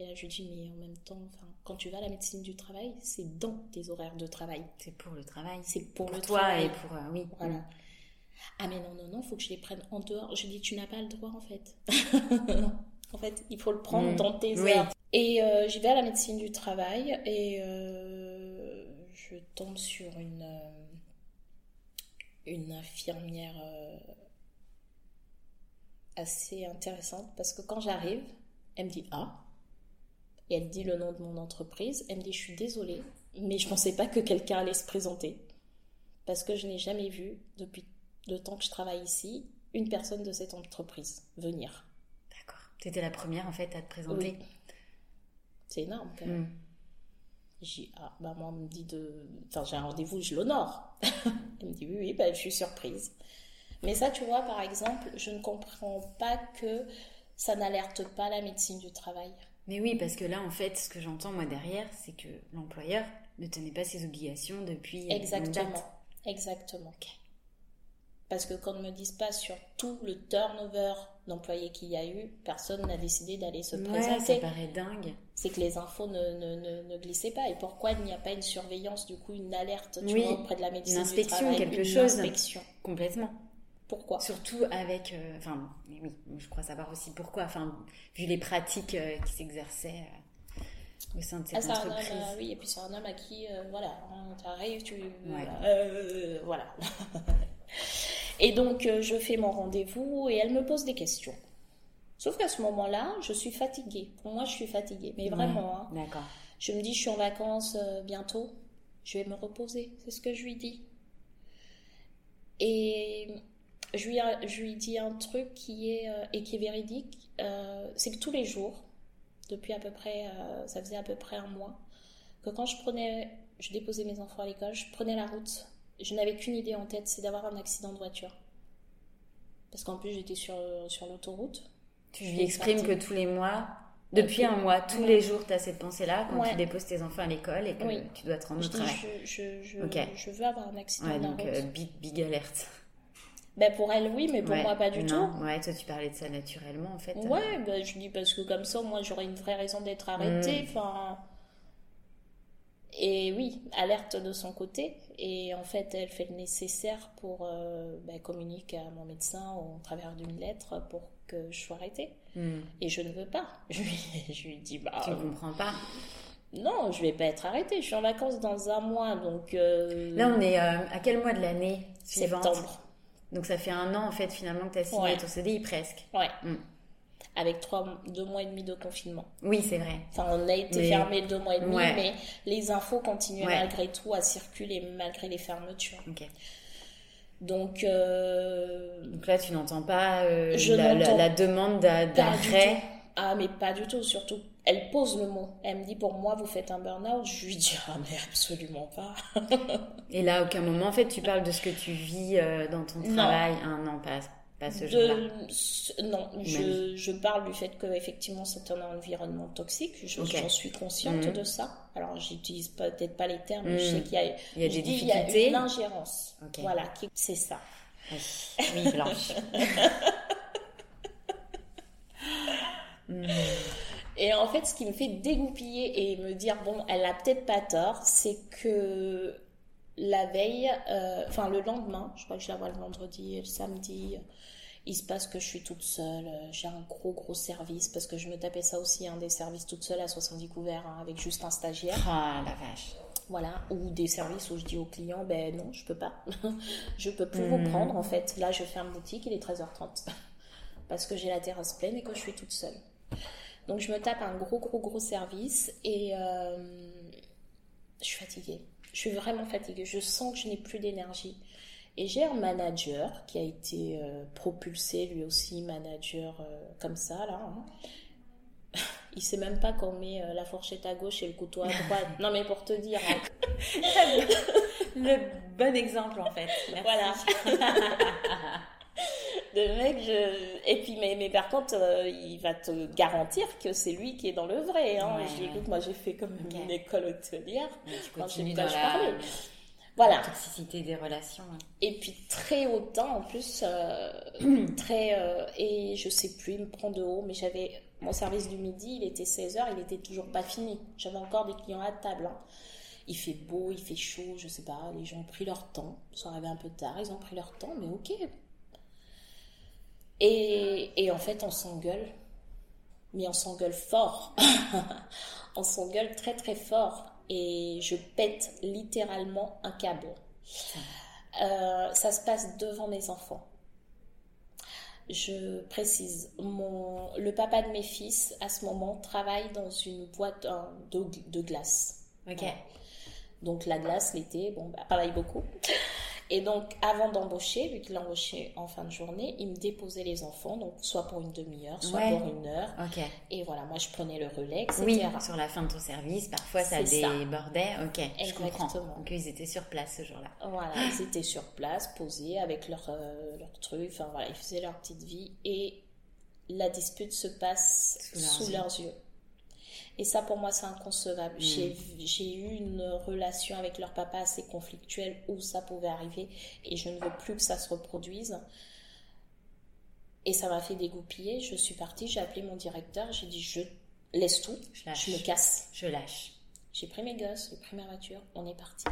Et là, je dis, mais en même temps, quand tu vas à la médecine du travail, c'est dans tes horaires de travail. C'est pour le travail. C'est pour, le toi travail. et pour. Euh, oui. Voilà. Ah, mais non, non, non, il faut que je les prenne en dehors. Je dis, tu n'as pas le droit, en fait. [laughs] en fait, il faut le prendre mm. dans tes heures. Et euh, j'y vais à la médecine du travail et je tombe sur une une infirmière euh, assez intéressante parce que quand j'arrive, elle me dit Ah, et elle dit le nom de mon entreprise. Elle me dit Je suis désolée, mais je ne pensais pas que quelqu'un allait se présenter parce que je n'ai jamais vu depuis le temps que je travaille ici une personne de cette entreprise venir. Tu étais la première en fait à te présenter. Oui. C'est énorme quand même. Hmm. J'ai ah, maman me dit de. Enfin, j'ai un rendez-vous, je l'honore. [laughs] Elle me dit oui, oui, ben, je suis surprise. Mais ça, tu vois, par exemple, je ne comprends pas que ça n'alerte pas la médecine du travail. Mais oui, parce que là, en fait, ce que j'entends moi derrière, c'est que l'employeur ne tenait pas ses obligations depuis. Exactement. Exactement. Parce que qu'on ne me dise pas sur tout le turnover d'employés qu'il y a eu, personne n'a décidé d'aller se présenter. ça paraît dingue. C'est que les infos ne, ne, ne, glissaient pas. Et pourquoi il n'y a pas une surveillance, du coup, une alerte tu vois, auprès de la médecine Une inspection, du quelque une chose. Inspection? Complètement. Pourquoi? Surtout avec. Euh, enfin, oui, je crois savoir aussi pourquoi. Enfin, vu les pratiques euh, qui s'exerçaient. Euh, au sein de cette ah, entreprise. Un oui, et puis c'est un homme à qui, voilà, tu arrives, tu... voilà. [laughs] Et donc, euh, je fais mon rendez-vous et elle me pose des questions. Sauf qu'à ce moment-là, je suis fatiguée. Pour moi, je suis fatiguée. Mais vraiment. Hein. D'accord. Je me dis, je suis en vacances euh, bientôt. Je vais me reposer. C'est ce que je lui dis. Et je lui, je lui dis un truc qui est, euh, et qui est véridique. c'est que tous les jours, depuis à peu près, ça faisait à peu près un mois, que quand je prenais, je déposais mes enfants à l'école, je prenais la route je n'avais qu'une idée en tête, c'est d'avoir un accident de voiture. Parce qu'en plus, j'étais sur, sur l'autoroute. Tu lui exprimes que tous les mois, depuis un mois, tous les jours, tu as cette pensée-là quand tu déposes tes enfants à l'école et que tu dois te rendre au travail. Je, je, je, je, veux avoir un accident de donc, euh, big, big alerte. Ben pour elle, oui, mais pour Ouais. moi, pas du Non. tout. Ouais, toi, tu parlais de ça naturellement, en fait. Ouais, ben, je dis parce que comme ça, moi, j'aurais une vraie raison d'être arrêtée. Mm. Enfin. Et oui, alerte de son côté. Et en fait, elle fait le nécessaire pour euh, ben, communiquer à mon médecin au travers d'une lettre pour que je sois arrêtée. Hmm. Et je ne veux pas. [laughs] Je lui, je lui dis, bah, Tu ne comprends pas. non, je vais pas être arrêtée. Je suis en vacances dans un mois, donc. euh, Là, on est euh, à quel mois de l'année septembre. Donc, ça fait un an, en fait, finalement, que tu as signé Ouais. ton CDI, presque. Ouais. Mm. Avec trois, deux mois et demi de confinement. Oui, c'est vrai. Enfin, on a été Mais- fermé deux mois et demi, Ouais. mais les infos continuaient Ouais. malgré tout à circuler malgré les fermetures. Ok. Donc, euh, Donc là, tu n'entends pas euh, Je la, la- n'entends la demande d'arrêt? Ah, mais pas du tout, surtout. Elle pose le mot. Elle me dit pour moi, vous faites un burn-out. Je lui dis, [laughs] ah, mais absolument pas. Et là, à aucun moment, en fait, tu parles de ce que tu vis euh, dans ton Non. travail. Ah, non, pas, ce. De... Non, je, je parle du fait que effectivement c'est un environnement toxique. Je-. J'en suis consciente Mhm. de ça. Alors j'utilise peut-être pas les termes, mais je sais qu'il y a, Il y a je des dis, difficultés. Il y a une ingérence. Voilà, c'est ça. Oui, oui, Blanche. [laughs] Et en fait, ce qui me fait dégoupiller et me dire, bon, elle a peut-être pas tort, c'est que la veille, euh, enfin le lendemain, je crois que je la vois le vendredi et le samedi, il se passe que je suis toute seule, euh, j'ai un gros gros service, parce que je me tapais ça aussi, hein, des services toute seule à 70 couverts, hein, avec juste un stagiaire, Ah, la vache. voilà, ou des services où je dis aux clients, ben non, je peux pas, [laughs] je peux plus vous prendre en fait, là je ferme boutique, il est 13h30, [laughs] parce que j'ai la terrasse pleine et que je suis toute seule. Donc je me tape un gros gros gros service et euh, je suis fatiguée. Je suis vraiment fatiguée. Je sens que je n'ai plus d'énergie. Et j'ai un manager qui a été euh, propulsé lui aussi manager euh, comme ça là. hein. [laughs] Il sait même pas qu'on met euh, la fourchette à gauche et le couteau à droite. [laughs] Non mais pour te dire. hein. [laughs] Le bon exemple, en fait. Merci. Voilà. Le mec, je... et puis mais, mais par contre, euh, il va te garantir que c'est lui qui est dans le vrai. Hein. Ouais, je dis, écoute, moi j'ai fait comme une école hôtelière. Quand j'ai dans pas la, parlé. Voilà. la toxicité des relations. hein. Et puis très autant en plus, euh, [clears throat] très euh, et je sais plus, il me prend de haut, mais j'avais mon service du midi, il était 16h, il était toujours pas fini. J'avais encore des clients à table. hein. Il fait beau, il fait chaud, je sais pas, les gens ont pris leur temps. Ils sont arrivés un peu tard, ils ont pris leur temps, mais ok. Et, et en fait, on s'engueule. Mais on s'engueule fort. [laughs] on s'engueule très très fort. Et je pète littéralement un câble. Euh, ça se passe devant mes enfants. Je précise, mon, le papa de mes fils, à ce moment, travaille dans une boîte de, de glace. Ok. Voilà. Donc la glace, l'été, bon, bah, travaille beaucoup. Et donc, avant d'embaucher, vu qu'il embauchait en fin de journée, il me déposait les enfants, donc soit pour une demi-heure, soit Ouais. pour une heure. Et voilà, moi je prenais le relais, etc. Oui, sur la fin de ton service, parfois ça C'est ça. débordait. Ok, je comprends. Exactement. Donc ils étaient sur place ce jour-là. Voilà, ils étaient sur place, posés avec leur, euh, leur truc, enfin voilà, ils faisaient leur petite vie et la dispute se passe Sous leurs sous yeux. leurs yeux. Et ça, pour moi, c'est inconcevable. Mm. J'ai eu une relation avec leur papa assez conflictuelle où ça pouvait arriver et je ne veux plus que ça se reproduise. Et ça m'a fait dégoupiller. Je suis partie, j'ai appelé mon directeur, j'ai dit je laisse tout, Je lâche. je me casse. Je lâche. J'ai pris mes gosses, j'ai pris ma voiture, on est parti.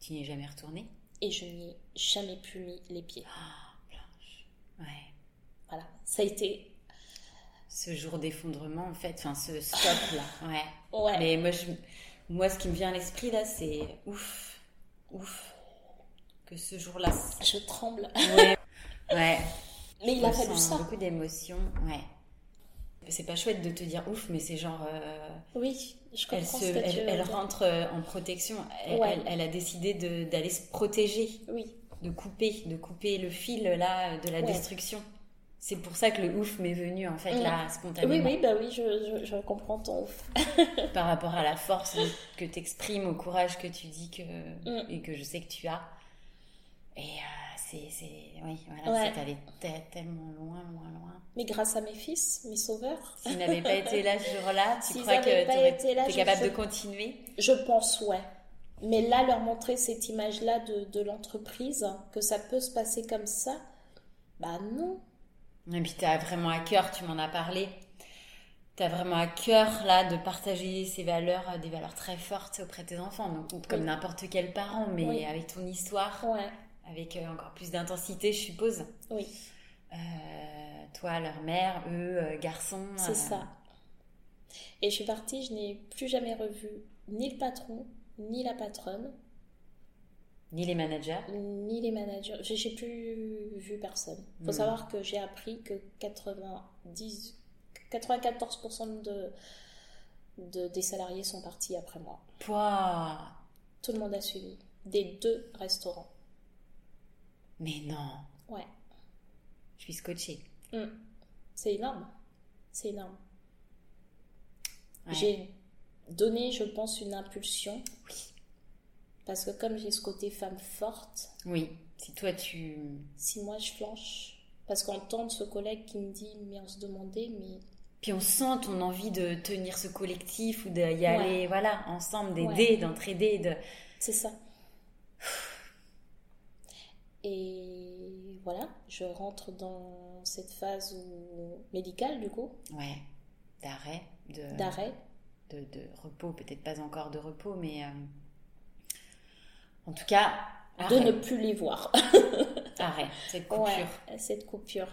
Tu n'y es jamais retourné Et je n'y ai jamais plus mis les pieds. Ah, Blanche. Ouais. Voilà, ça a été. Ce jour d'effondrement, en fait, enfin ce stop là. [laughs] Ouais. Ouais. Mais moi, je... moi, ce qui me vient à l'esprit là, c'est ouf, ouf, que ce jour-là. Je tremble. Ouais. ouais. [laughs] Mais il a On fallu sent ça. Beaucoup d'émotions. Ouais. C'est pas chouette de te dire ouf, mais c'est genre. euh, Oui, je Elle, comprends se, ce que elle, tu veux elle rentre euh, en protection. Elle, Ouais. elle- elle a décidé d'aller se protéger, Oui, de couper, de couper le fil là de la Ouais. destruction. C'est pour ça que le ouf m'est venu en fait Mm. là oui, spontanément oui, bah oui, je, je, je comprends ton ouf. [laughs] par rapport à la force que tu exprimes, au courage que tu dis que Mm. et que je sais que tu as. Et euh, c'est oui voilà Ouais. allé te- tellement loin loin loin. Mais grâce à mes fils, mes sauveurs, S'ils n'avaient pas été là ce jour-là, tu [laughs] crois que tu es capable je- de continuer? Je pense ouais. Mais là, leur montrer cette image-là de, de l'entreprise, que ça peut se passer comme ça, bah non. Et puis tu as vraiment à cœur, tu m'en as parlé, tu as vraiment à cœur là de partager ces valeurs, euh, des valeurs très fortes auprès de tes enfants, donc comme n'importe quel parent, mais avec ton histoire, ouais. avec euh, encore plus d'intensité, je suppose. Oui. Euh, toi, leur mère, eux, garçons. C'est ça. Et je suis partie, je n'ai plus jamais revu ni le patron, ni la patronne. Ni les managers Ni les managers. J'ai plus vu personne. Il faut hmm. savoir que j'ai appris que 90, 94% de, de, des salariés sont partis après moi. Pouah. Tout le monde a suivi. Des deux restaurants. Mais non. Ouais. Je suis scotchée. Hmm. C'est énorme. C'est énorme. J'ai donné, je pense, une impulsion. Oui. Parce que comme j'ai ce côté femme forte. Oui. Si toi tu. Si moi je flanche. Parce qu'on entend ce collègue qui me dit, mais on se demandait, mais. Puis on sent ton envie de tenir ce collectif ou d'y aller, voilà, ensemble, d'aider, d'entraider. De... C'est ça. Et voilà, je rentre dans cette phase où... médicale du coup. Ouais, d'arrêt. De... D'arrêt. De, de, repos, peut-être pas encore de repos, mais euh, en tout cas. De ne plus les voir. [laughs] arrêt, cette coupure. Ouais, cette coupure.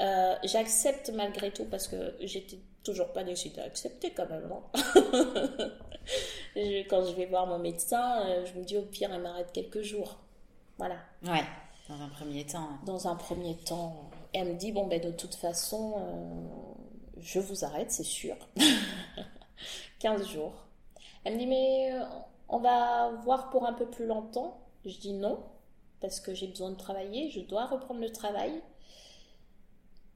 Euh, j'accepte malgré tout parce que j'étais toujours pas décidée à accepter quand même. Hein. [laughs] Quand je vais voir mon médecin, euh, je me dis au pire, elle m'arrête quelques jours. Voilà. Ouais, dans un premier temps. Dans un premier temps. elle me dit, bon, ben de toute façon, je vous arrête, c'est sûr. [laughs] 15 jours. Elle me dit, mais euh, on va voir pour un peu plus longtemps. Je dis non, parce que j'ai besoin de travailler, je dois reprendre le travail.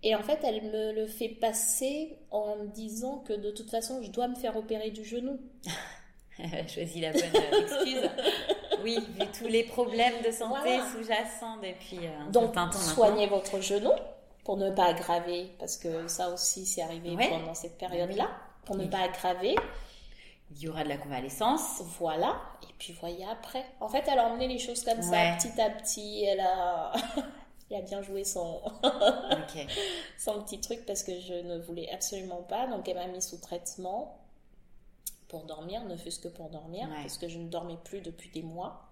Et en fait, elle me le fait passer en me disant que de toute façon, je dois me faire opérer du genou. [laughs] elle a choisi la bonne euh, excuse. oui, vu tous les problèmes de santé sous-jacents depuis euh, un Donc, temps soignez votre genou pour ne pas aggraver, parce que ça aussi, c'est arrivé pendant cette période-là pour ne pas aggraver. Il y aura de la convalescence. Voilà. Et puis voyez après. En fait, elle a emmené les choses comme ça, petit à petit. Elle a, [laughs] elle a bien joué son... [laughs] son petit truc parce que je ne voulais absolument pas. Donc elle m'a mis sous traitement pour dormir, ne fût-ce que pour dormir, parce que je ne dormais plus depuis des mois.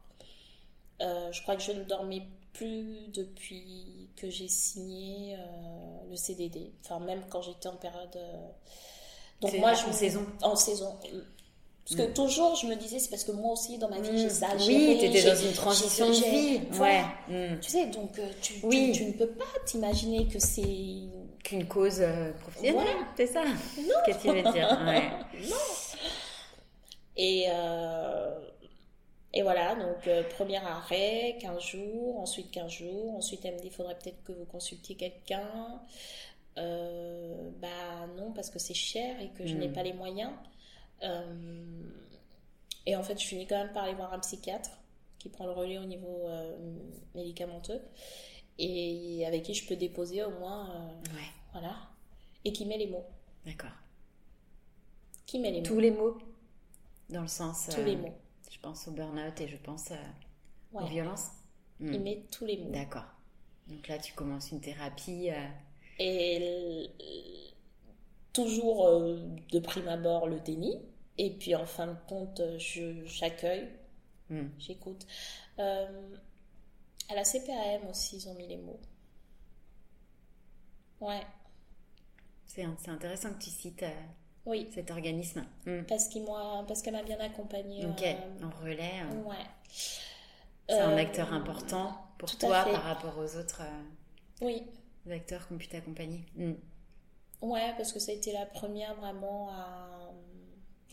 Euh, je crois que je ne dormais plus depuis que j'ai signé euh, le CDD. Enfin, même quand j'étais en période euh, donc moi, je en saison. En saison. Parce que mm. toujours, je me disais, c'est parce que moi aussi, dans ma vie, j'ai mm. ça. Oui, tu étais dans une transition de vie. Ouais. Mm. Tu sais, donc euh, tu, oui. tu, ne peux pas t'imaginer que c'est. Qu'une cause euh, professionnelle, c'est ça Qu'est-ce que tu veux dire ouais. [laughs] Non Et, euh, et voilà, donc premier arrêt, 15 jours, ensuite 15 jours. Ensuite, elle me dit, il faudrait peut-être que vous consultiez quelqu'un. Euh, bah non, parce que c'est cher et que je n'ai pas les moyens. Euh, et en fait, je finis quand même par aller voir un psychiatre qui prend le relais au niveau euh, médicamenteux et avec qui je peux déposer au moins. ouais. Voilà. Et qui met les mots. D'accord. Qui met les mots. Tous les mots Dans le sens. Tous les mots. Je pense au burn-out et je pense aux violences. Il hmm. met tous les mots. D'accord. Donc là, tu commences une thérapie. Et toujours euh, de prime abord le déni. Et puis en fin de compte, j'accueille, hmm. j'écoute. Euh, à la CPAM aussi, ils ont mis les mots. Ouais. C'est intéressant que tu cites euh, oui. cet organisme. Hmm. Parce qu'elle m'a bien accompagnée. Ok, en relais. Hein. Ouais. C'est un acteur important pour toi par rapport aux autres. Oui acteurs qui ont pu t'accompagner. Mm. Ouais, parce que ça a été la première vraiment à.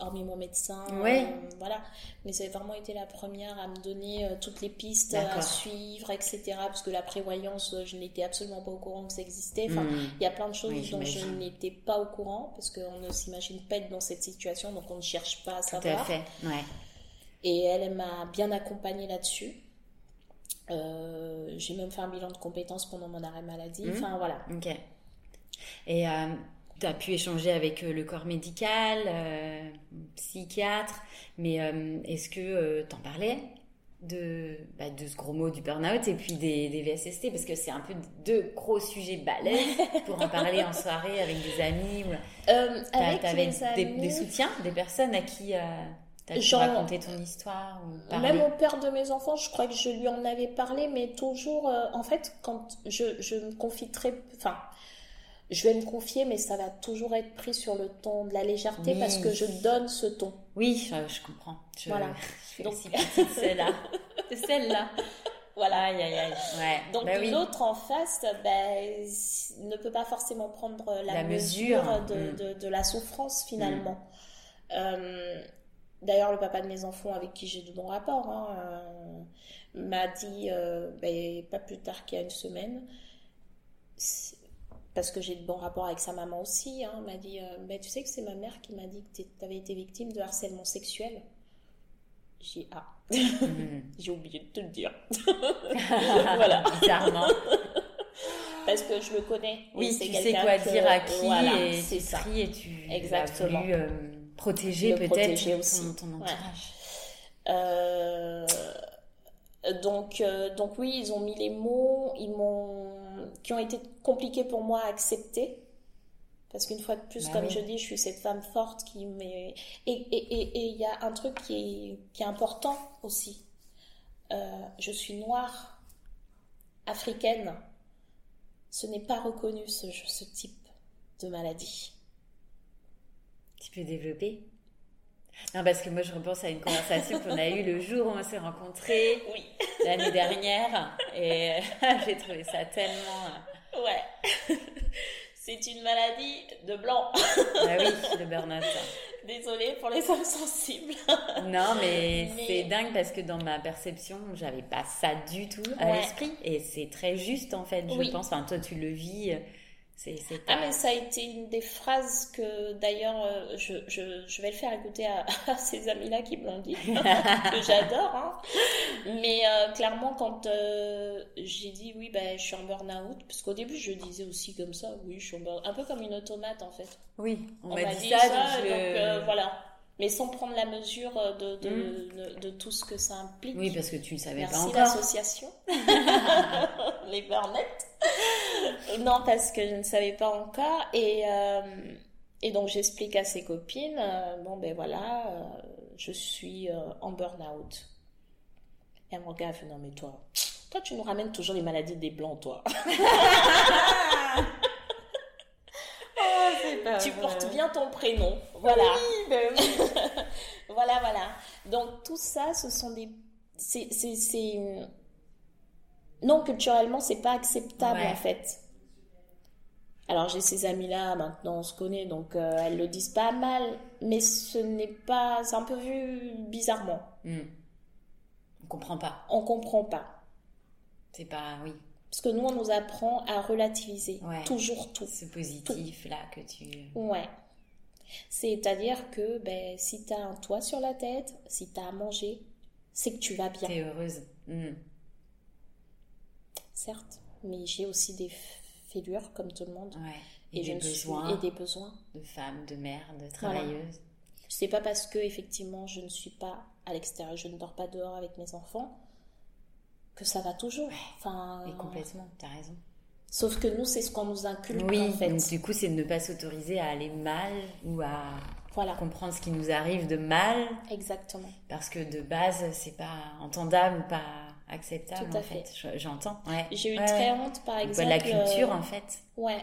Hormis mon médecin, ouais. Euh, voilà. Mais ça a vraiment été la première à me donner euh, toutes les pistes à suivre, etc. Parce que la prévoyance, je n'étais absolument pas au courant que ça existait. Enfin, mm. il y a plein de choses dont je n'étais pas au courant, parce qu'on ne s'imagine pas être dans cette situation, donc on ne cherche pas à savoir. Tout à fait, ouais. Et elle, elle m'a bien accompagnée là-dessus. Euh, j'ai même fait un bilan de compétences pendant mon arrêt maladie. Mmh. Enfin, voilà. Ok. Et euh, tu as pu échanger avec euh, le corps médical psychiatre, mais est-ce que t'en parlais de, bah, de ce gros mot du burn-out et puis des, des VSST parce que c'est un peu deux gros sujets balèzes pour en parler en soirée avec des amis. Ou... Euh, avec des, amis... des, soutiens, des personnes à qui euh, tu as raconté ton histoire ou Même au père de mes enfants, je crois que je lui en avais parlé, mais toujours, euh, en fait, quand je, je me confie très. Enfin, je vais me confier, mais ça va toujours être pris sur le ton de la légèreté parce que je donne ce ton. Oui, je, comprends. voilà. Je Donc, celle-là. [laughs] C'est celle-là. Voilà. Aïe, aïe, aïe. Ouais. Donc, bah l'autre en face ben, ne peut pas forcément prendre la, mesure, mm. de, de, la souffrance finalement. Mm. Euh, d'ailleurs, le papa de mes enfants, avec qui j'ai de bons rapports, hein, euh, m'a dit, euh, ben, pas plus tard qu'il y a une semaine, parce que j'ai de bons rapports avec sa maman aussi, hein, m'a dit euh, bah, Tu sais que c'est ma mère qui m'a dit que tu avais été victime de harcèlement sexuel. J'ai Ah, hmm. [laughs] j'ai oublié de te le dire. [laughs] voilà. Bizarrement. [laughs] Parce que je le connais. Oui, tu sais quoi dire à qui et c'est ça. et tu Exactement. as euh, protéger peut-être ton, ton, entourage. Euh, donc, donc oui, ils ont mis les mots, ils m'ont qui ont été compliqués pour moi à accepter. Parce qu'une fois de plus, bah comme je dis, je suis cette femme forte qui met... Et il et, et, y a un truc qui est, qui est important aussi. Euh, je suis noire, africaine. Ce n'est pas reconnu ce, ce type de maladie. Tu peux développer? Non, parce que moi, je repense à une conversation qu'on a eue le jour où on s'est rencontrés. Oui. L'année dernière. Et [laughs] j'ai trouvé ça tellement. Euh, ouais. C'est une maladie de blanc. ah oui, [laughs] le burn-out. Désolée pour les hommes sensibles. non, mais, c'est dingue parce que dans ma perception, j'avais pas ça du tout à l'esprit. Et c'est très juste, en fait, je pense. Enfin, toi, tu le vis ah, mais ça a été une des phrases que d'ailleurs euh, je, je, je, vais le faire écouter à, [laughs] ces amis-là qui me l'ont dit, [laughs] que j'adore. Hein. Mais euh, clairement, quand euh, j'ai dit oui, ben, je suis en burn-out, parce qu'au début je disais aussi comme ça, oui, je suis en burn-out, un peu comme une automate en fait. Oui, on, m'a dit, ça, donc, voilà mais sans prendre la mesure de, de, hmm. de, tout ce que ça implique. Oui, parce que tu ne savais pas encore. Merci l'association, [laughs] les burnettes. [laughs] non, parce que je ne savais pas encore. Et, euh, et donc j'explique à ses copines, euh, bon ben voilà, euh, je suis en burn-out. Et elle me regarde, non mais toi, toi tu nous ramènes toujours les maladies des blancs, toi. [laughs] tu portes bien ton prénom. Voilà. Ben [laughs] voilà, voilà. Donc tout ça, ce sont des... C'est... Non, culturellement, c'est pas acceptable en fait. Alors j'ai ces amis-là, maintenant on se connaît, donc euh, elles le disent pas mal, mais ce n'est pas... C'est un peu vu bizarrement. Hmm. On comprend pas. On comprend pas. C'est pas... Oui. Parce que nous, on nous apprend à relativiser toujours tout. Ce positif-là que tu... Ouais. C'est-à-dire que ben, si tu as un toit sur la tête, si tu as à manger, c'est que tu vas bien. Tu es heureuse. Hmm. Certes, mais j'ai aussi des fêlures comme tout le monde. Ouais. Et, des besoins. et des besoins. De femmes, de mères, de travailleuses. C'est pas parce que effectivement je ne suis pas à l'extérieur, je ne dors pas dehors avec mes enfants, que ça va toujours. Enfin, et complètement, tu as raison. Sauf que nous, c'est ce qu'on nous inculque oui, en fait. Donc, du coup, c'est de ne pas s'autoriser à aller mal ou à voilà. comprendre ce qui nous arrive de mal. Exactement. Parce que de base, c'est pas entendable pas acceptable Tout à en fait. J'entends. J'ai eu très honte, par exemple. la culture, en fait. Ouais.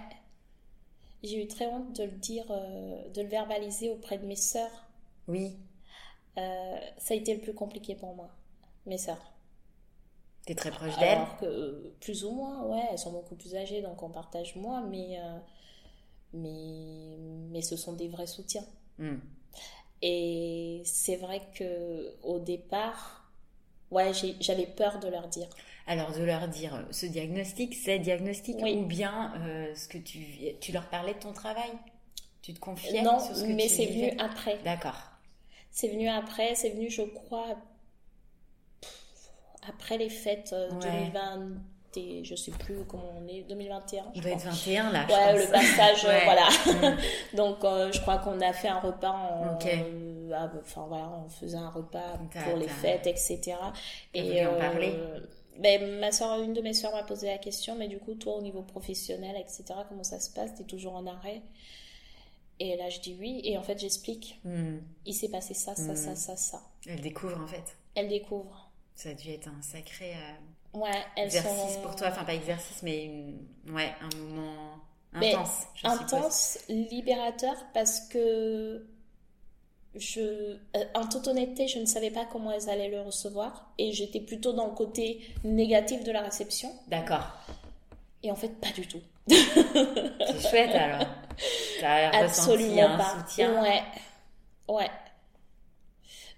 J'ai eu très honte de le dire, euh, de le verbaliser auprès de mes sœurs. Oui. Euh, ça a été le plus compliqué pour moi, mes sœurs. T'es très proche d'elles Alors que, plus ou moins, ouais, elles sont beaucoup plus âgées, donc on partage moins, mais, euh, mais, mais ce sont des vrais soutiens. Hmm. Et c'est vrai que au départ, ouais, j'avais peur de leur dire. Alors de leur dire ce diagnostic, c'est diagnostic, ou bien euh, ce que tu, tu leur parlais de ton travail, tu te confiais non, sur ce que mais c'est venu après. D'accord. C'est venu après, c'est venu, je crois, après les fêtes 2020, je sais plus comment on est, 2021. Il doit être 21 là. Ouais, le passage, voilà. Mm. [laughs] Donc, je crois qu'on a fait un repas en. Ah, enfin voilà, on faisait un repas pour les fêtes, etc. Et en parler ben, ma soeur, une de mes soeurs m'a posé la question, mais du coup, toi, au niveau professionnel, etc., comment ça se passe? Tu es toujours en arrêt? Et là, je dis oui. Et en fait, j'explique. Hmm. Il s'est passé ça, ça, ça, hmm. ça, ça. Elle découvre, en fait. Elle découvre. Ça a dû être un sacré euh, ouais, exercice pour toi. Enfin, pas exercice, mais ouais, un moment intense. intense, libérateur, parce que je, euh, en toute honnêteté, je ne savais pas comment elles allaient le recevoir et j'étais plutôt dans le côté négatif de la réception. D'accord. Et en fait, pas du tout. C'est chouette alors. [laughs] Absolument un pas. Soutien. Ouais. Ouais.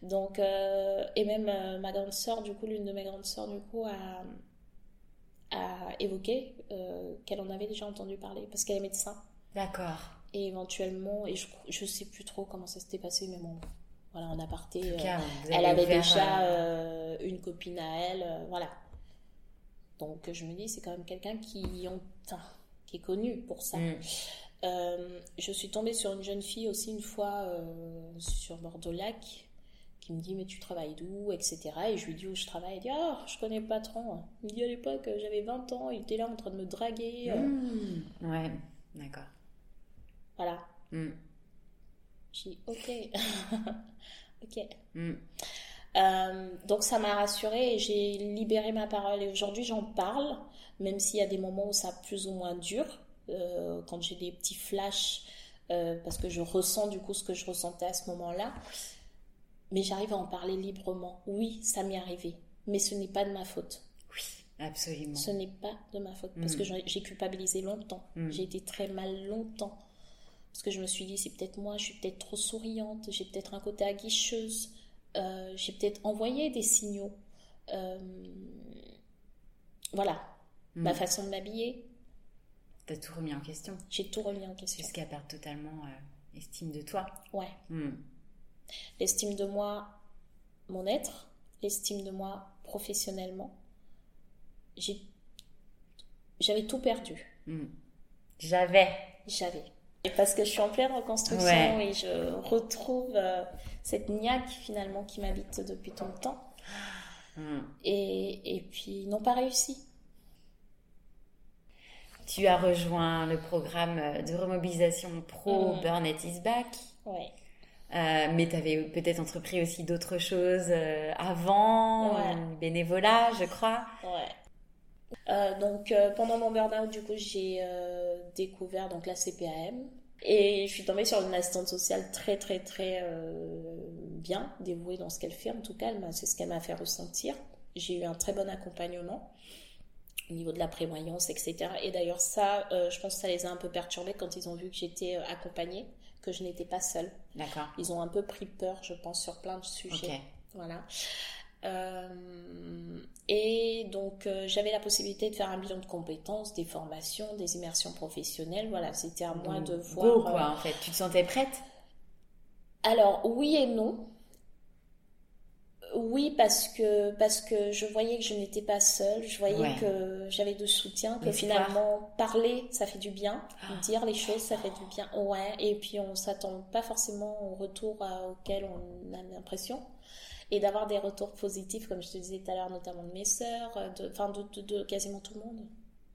Donc, euh, et même euh, ma grande sœur, du coup, l'une de mes grandes sœurs, du coup, a, a évoqué qu'elle en avait déjà entendu parler parce qu'elle est médecin. D'accord et éventuellement, et je, je sais plus trop comment ça s'était passé, mais bon, voilà, en aparté, euh, elle avait déjà euh, euh, une copine à elle, voilà. Donc je me dis, c'est quand même quelqu'un qui, enfin, qui est connu pour ça. Mm. je suis tombée sur une jeune fille aussi une fois sur Bordeaux-Lac qui me dit mais tu travailles d'où etc et je lui dis où je travaille elle dit ah je connais pas trop il me dit à l'époque j'avais 20 ans il était là en train de me draguer mm. ouais d'accord voilà. Mm. J'ai dit, ok. [laughs] ok. Mm. Euh, donc ça m'a rassurée et j'ai libéré ma parole. Et aujourd'hui, j'en parle, même s'il y a des moments où ça plus ou moins dur, euh, quand j'ai des petits flashs, euh, parce que je ressens du coup ce que je ressentais à ce moment-là. Mais j'arrive à en parler librement. Oui, ça m'est arrivé, mais ce n'est pas de ma faute. Oui, absolument. Ce n'est pas de ma faute, parce mm. que j'ai culpabilisé longtemps. J'ai été très mal longtemps. Parce que je me suis dit, c'est peut-être moi, je suis peut-être trop souriante, j'ai peut-être un côté aguicheuse, euh, j'ai peut-être envoyé des signaux. Euh, voilà, hmm. ma façon de m'habiller. T'as tout remis en question. J'ai tout remis en question. Jusqu'à perdre totalement euh, estime de toi. Ouais. L'estime de moi, mon être, l'estime de moi professionnellement. J'avais tout perdu. Hmm. J'avais. J'avais. Parce que je suis en pleine reconstruction et je retrouve euh, cette niaque finalement qui m'habite depuis tant de temps. Hmm. Et, et puis, n'ont pas réussi. Tu as rejoint le programme de remobilisation pro mmh. Is Back. Ouais. Euh, mais tu avais peut-être entrepris aussi d'autres choses euh, avant, ouais. bénévolat, je crois. Ouais. donc pendant mon burn-out, du coup, j'ai découvert donc la CPAM, et je suis tombée sur une assistante sociale très, très, très euh, bien, dévouée dans ce qu'elle fait. En tout cas, c'est ce qu'elle m'a fait ressentir. J'ai eu un très bon accompagnement au niveau de la prévoyance, etc. Et d'ailleurs, ça, euh, je pense que ça les a un peu perturbés quand ils ont vu que j'étais euh, accompagnée, que je n'étais pas seule. D'accord. Ils ont un peu pris peur, je pense, sur plein de sujets. Voilà. Euh, et donc, euh, j'avais la possibilité de faire un bilan de compétences, des formations, des immersions professionnelles. Voilà, c'était à moi de voir. Beau, quoi, euh, en fait. Tu te sentais prête? Alors, oui et non. Oui, parce que, parce que je voyais que je n'étais pas seule, je voyais que j'avais de soutien, que finalement parler, ça fait du bien, ah. dire les choses, ça fait du bien. Ouais, et puis on s'attend pas forcément au retour auquel on a l'impression et d'avoir des retours positifs, comme je te disais tout à l'heure, notamment de mes sœurs, de, enfin de, de, quasiment tout le monde.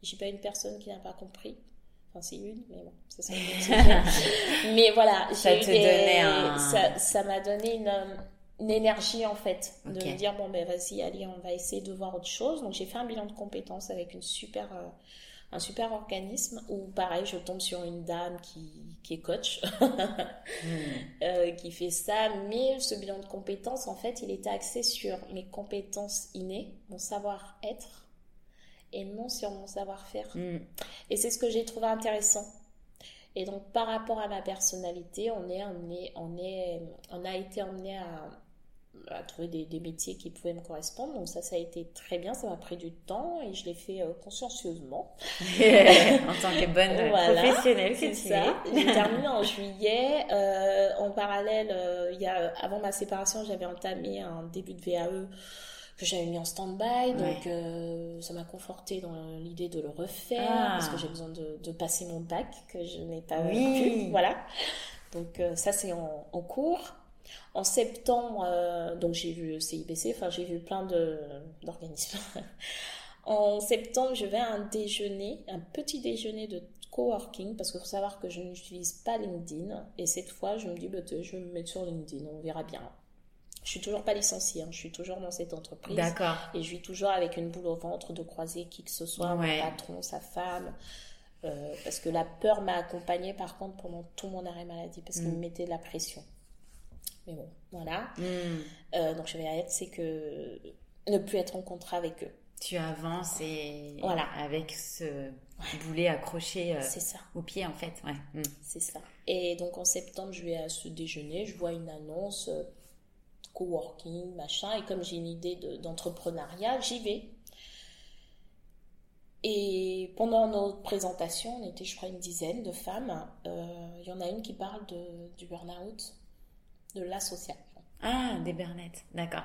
J'ai pas une personne qui n'a pas compris. Enfin, c'est une, mais bon, ça [laughs] Mais voilà, ça un... ça, ça m'a donné une, une, énergie en fait, de me dire bon ben vas-y, allez, on va essayer de voir autre chose. Donc j'ai fait un bilan de compétences avec une super euh, un super organisme où pareil je tombe sur une dame qui, qui est coach [laughs] hmm. euh, qui fait ça mais ce bilan de compétences en fait il était axé sur mes compétences innées mon savoir-être et non sur mon savoir-faire hmm. et c'est ce que j'ai trouvé intéressant et donc par rapport à ma personnalité on est on est on est on a été emmené à à trouver des, métiers qui pouvaient me correspondre. Donc ça, ça a été très bien. Ça m'a pris du temps et je l'ai fait euh, consciencieusement. [laughs] en tant que bonne [laughs] professionnelle, c'est ça. J'ai [laughs] terminé en juillet. Euh, en parallèle, euh, il y a, avant ma séparation, j'avais entamé un début de VAE que j'avais mis en stand-by. Donc, euh, ça m'a conforté dans l'idée de le refaire Ah. parce que j'ai besoin de, de passer mon bac que je n'ai pas Oui. pu. Voilà. Donc, euh, ça, c'est en, en cours. En septembre, euh, donc j'ai vu le CIBC, enfin, j'ai vu plein d'organismes. [laughs] en septembre, je vais à un déjeuner, un petit déjeuner de coworking, parce qu'il faut savoir que je n'utilise pas LinkedIn. Et cette fois, je me dis, bah, je vais me mettre sur LinkedIn, on verra bien. Je suis toujours pas licenciée, hein, je suis toujours dans cette entreprise. D'accord. Et je vis toujours avec une boule au ventre de croiser qui que ce soit, Ouais. mon patron, sa femme. Euh, parce que la peur m'a accompagnée par contre pendant tout mon arrêt maladie, parce qu'il Mm. me mettait de la pression. Mais bon, voilà. Hmm. Euh, donc je vais arrêter, c'est que ne plus être en contrat avec eux. Tu avances et Voilà. avec ce boulet accroché euh, ça, au pied en fait. Ouais. Hmm. c'est ça. Et donc en septembre, je vais à ce déjeuner, je vois une annonce euh, coworking, machin, et comme j'ai une idée de- d'entrepreneuriat, j'y vais. Et pendant notre présentation, on était, je crois, une dizaine de femmes. Euh, Il y en a une qui parle de, du burn-out, de l'association. Ah, des bernettes. D'accord.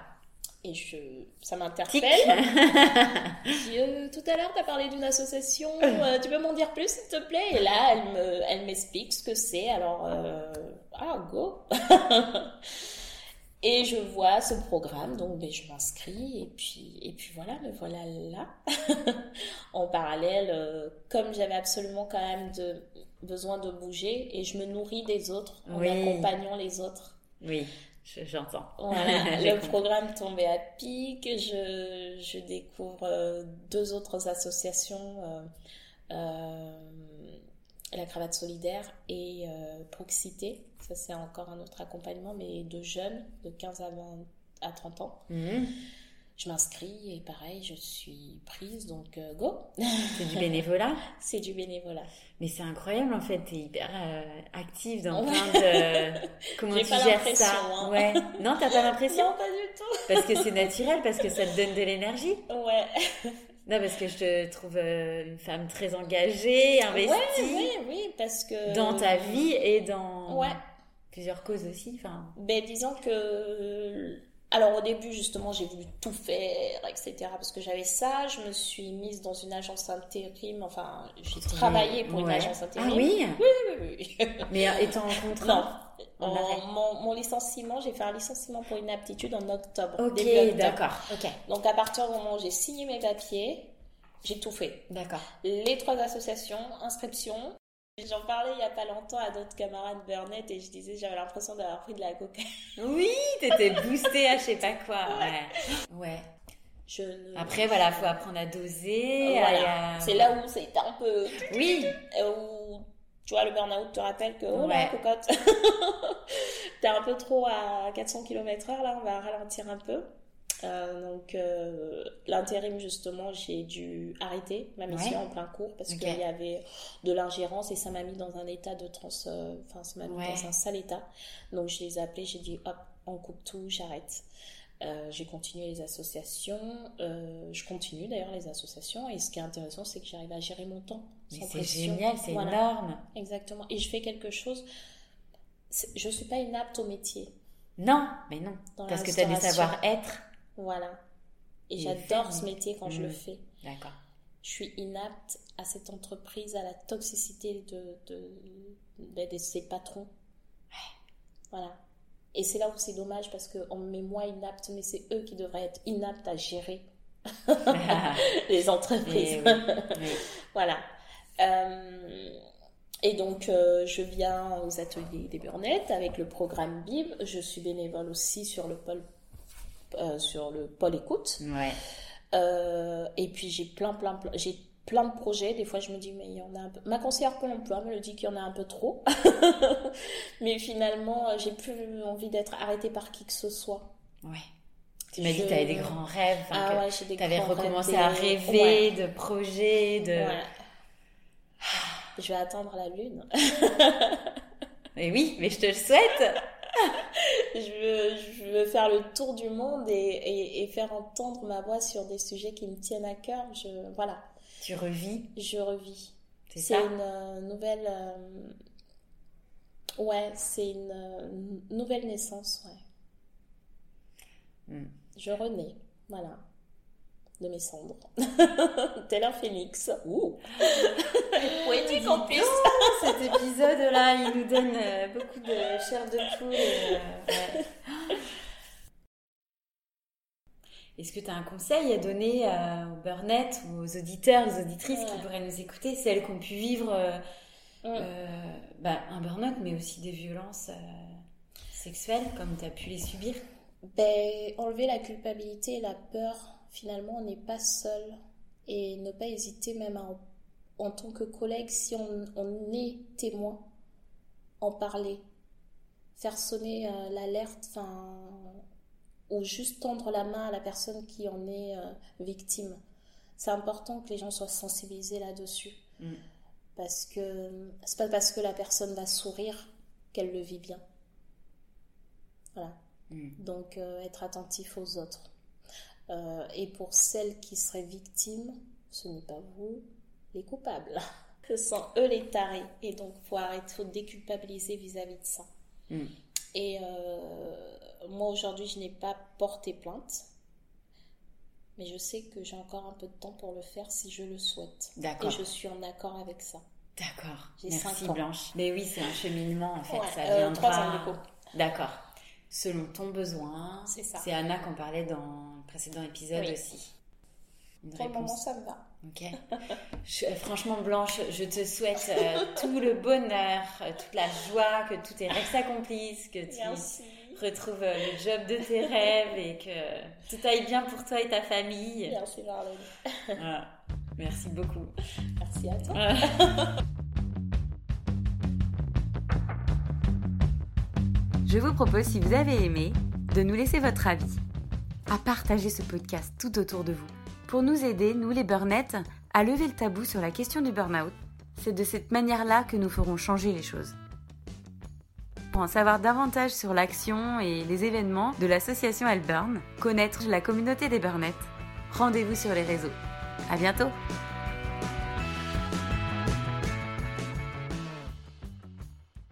Et je, ça m'interpelle. [laughs] Euh, tout à l'heure, tu as parlé d'une association, euh, tu peux m'en dire plus, s'il te plaît? Et là, elle me, elle m'explique ce que c'est. Alors, euh, ah, go [laughs] Et je vois ce programme, donc ben, je m'inscris, et puis, et puis voilà, me voilà là. [laughs] en parallèle, euh, comme j'avais absolument quand même de, besoin de bouger, et je me nourris des autres en Oui. accompagnant les autres. Oui, je- j'entends. Voilà, [laughs] le programme tombait à pic. Je, je découvre euh, deux autres associations, euh, euh, la cravate solidaire et Proxité. Ça, c'est encore un autre accompagnement, mais de jeunes, de 15 à 20 à 30 ans. Hmm. Je m'inscris et pareil, je suis prise, donc euh, go. C'est du [laughs] bénévolat. C'est du bénévolat. Mais c'est incroyable en fait, t'es hyper euh, active dans plein de... [laughs] Comment tu pas gères ça hein. Ouais. Non, t'as pas l'impression? Non, pas du tout. Parce que c'est [laughs] naturel, parce que ça te donne de l'énergie? Ouais. Non, parce que je te trouve euh, une femme très engagée, investie Ouais, oui, oui, parce que. dans ta vie et dans Ouais. plusieurs causes aussi. Enfin, Ben, disons que. Alors, au début, justement, j'ai voulu tout faire, etc. Parce que j'avais ça. Je me suis mise dans une agence intérim. Enfin, j'ai travaillé pour une agence intérim. Ah oui Oui, oui, oui. [laughs] Mais euh, étant en non. contrat En- arrêt. mon, mon licenciement, j'ai fait un licenciement pour inaptitude en octobre. Ok, d'accord. Ok, Donc, à partir du moment où j'ai signé mes papiers, j'ai tout fait. d'accord. Les trois associations, inscription. J'en parlais il n'y a pas longtemps à d'autres camarades Burnett et je disais j'avais l'impression d'avoir pris de la cocaïne. [laughs] Oui, t'étais boostée à je sais pas quoi. Ouais. Ouais. Je ne- Après, voilà, faut apprendre à doser. Voilà. à- C'est là où c'était un peu. Oui. Où, tu vois, le burn-out te rappelle que, oh Ouais. cocotte, [laughs] t'es un peu trop à 400 km/h, là, on va ralentir un peu. Euh, donc, euh, l'intérim, justement, j'ai dû arrêter ma mission Ouais. en plein cours parce qu'il y avait de l'ingérence et ça m'a mis dans un état de trans. euh, Enfin, ça m'a mis Ouais. dans un sale état. Donc, je les ai appelés, j'ai dit, hop, on coupe tout, j'arrête. Euh, j'ai continué les associations, euh, je continue d'ailleurs les associations et ce qui est intéressant c'est que j'arrive à gérer mon temps Mais c'est génial, c'est Voilà. énorme. Exactement. Et je fais quelque chose. Je suis pas inapte au métier. Non, mais non. Dans Parce que t'as du restauration. savoir-être. Voilà. Et, Et j'adore ce oui. métier quand je le Mm. fais. D'accord. Je suis inapte à cette entreprise, à la toxicité de, de, de- de ses patrons. Voilà. Et c'est là où c'est dommage parce qu'on me met moi inapte, mais c'est eux qui devraient être inaptes à gérer [laughs] les entreprises. Oui, oui. [laughs] Voilà. Euh, et donc, euh, je viens aux ateliers des Burnettes avec le programme BIB. Je suis bénévole aussi sur le pôle, euh, sur le pôle écoute. Ouais. Euh, et puis, j'ai plein, plein, plein, j'ai plein de projets. Des fois, je me dis, mais il y en a un peu. Ma conseillère Pôle emploi me le dit qu'il y en a un peu trop. [laughs] mais finalement, euh, j'ai plus envie d'être arrêtée par qui que ce soit. Ouais. Tu m'as dit que t'avais des grands rêves. Ah ouais, j'ai des T'avais grands recommencé à rêver Ouais. de projets, de. Ouais. Je vais attendre la lune. Et oui, mais je te le souhaite. [laughs] je, veux, je veux faire le tour du monde et, et, et faire entendre ma voix sur des sujets qui me tiennent à cœur. Je, voilà, Tu revis, je revis. c'est ça une euh, nouvelle. euh, Ouais, c'est une euh, nouvelle naissance, ouais. Mm. Je renais. Voilà. De mes cendres. Tel un phénix. Ouh [laughs] Poétique en plus Cet épisode-là, il nous donne euh, beaucoup de chair de poule. euh, ouais. Est-ce que tu as un conseil à donner euh, aux burnettes ou aux auditeurs, aux auditrices qui pourraient nous écouter, celles qui ont pu vivre Mm. bah, un burn-out, mais aussi des violences sexuelles, comme tu as pu les subir? Ben, enlever la culpabilité et la peur, finalement, on n'est pas seul. Et ne pas hésiter même à, en, tant que collègue, si on, on est témoin, en parler. Faire sonner euh, l'alerte, enfin, ou juste tendre la main à la personne qui en est euh, victime. C'est important que les gens soient sensibilisés là-dessus. Mm. Parce que c'est pas parce que la personne va sourire qu'elle le vit bien. Voilà. Mm. Donc, euh, être attentif aux autres. Euh, et pour celles qui seraient victimes, ce n'est pas vous les coupables. [laughs] Ce sont eux les tarés. Et donc, faut arrêter, faut déculpabiliser vis-à-vis de ça. Mm. Et euh, moi, aujourd'hui, je n'ai pas porté plainte. Mais je sais que j'ai encore un peu de temps pour le faire si je le souhaite. D'accord. Et je suis en accord avec ça. D'accord. Merci. Blanche. Mais oui, c'est un cheminement en fait. Ouais, ça euh, viendra. trois ans, du coup. D'accord. Selon ton besoin. C'est ça. C'est Anna qu'on parlait dans le précédent épisode Oui. aussi. Une Pour le moment, réponse. ça me va. Ok. [laughs] Je- franchement, Blanche, je te souhaite euh, tout le bonheur, euh, toute la joie, que tous tes rêves s'accomplissent, que tu Merci. retrouves euh, le job de tes rêves et que tout aille bien pour toi et ta famille. Merci, Marlène. Voilà. Merci beaucoup. Merci à toi. [laughs] Je vous propose, si vous avez aimé, de nous laisser votre avis, à partager ce podcast tout autour de vous, pour nous aider, nous les burnettes, à lever le tabou sur la question du burn-out. C'est de cette manière-là que nous ferons changer les choses. Pour en savoir davantage sur l'action et les événements de l'association Alburn, connaître la communauté des burnettes, rendez-vous sur les réseaux. À bientôt!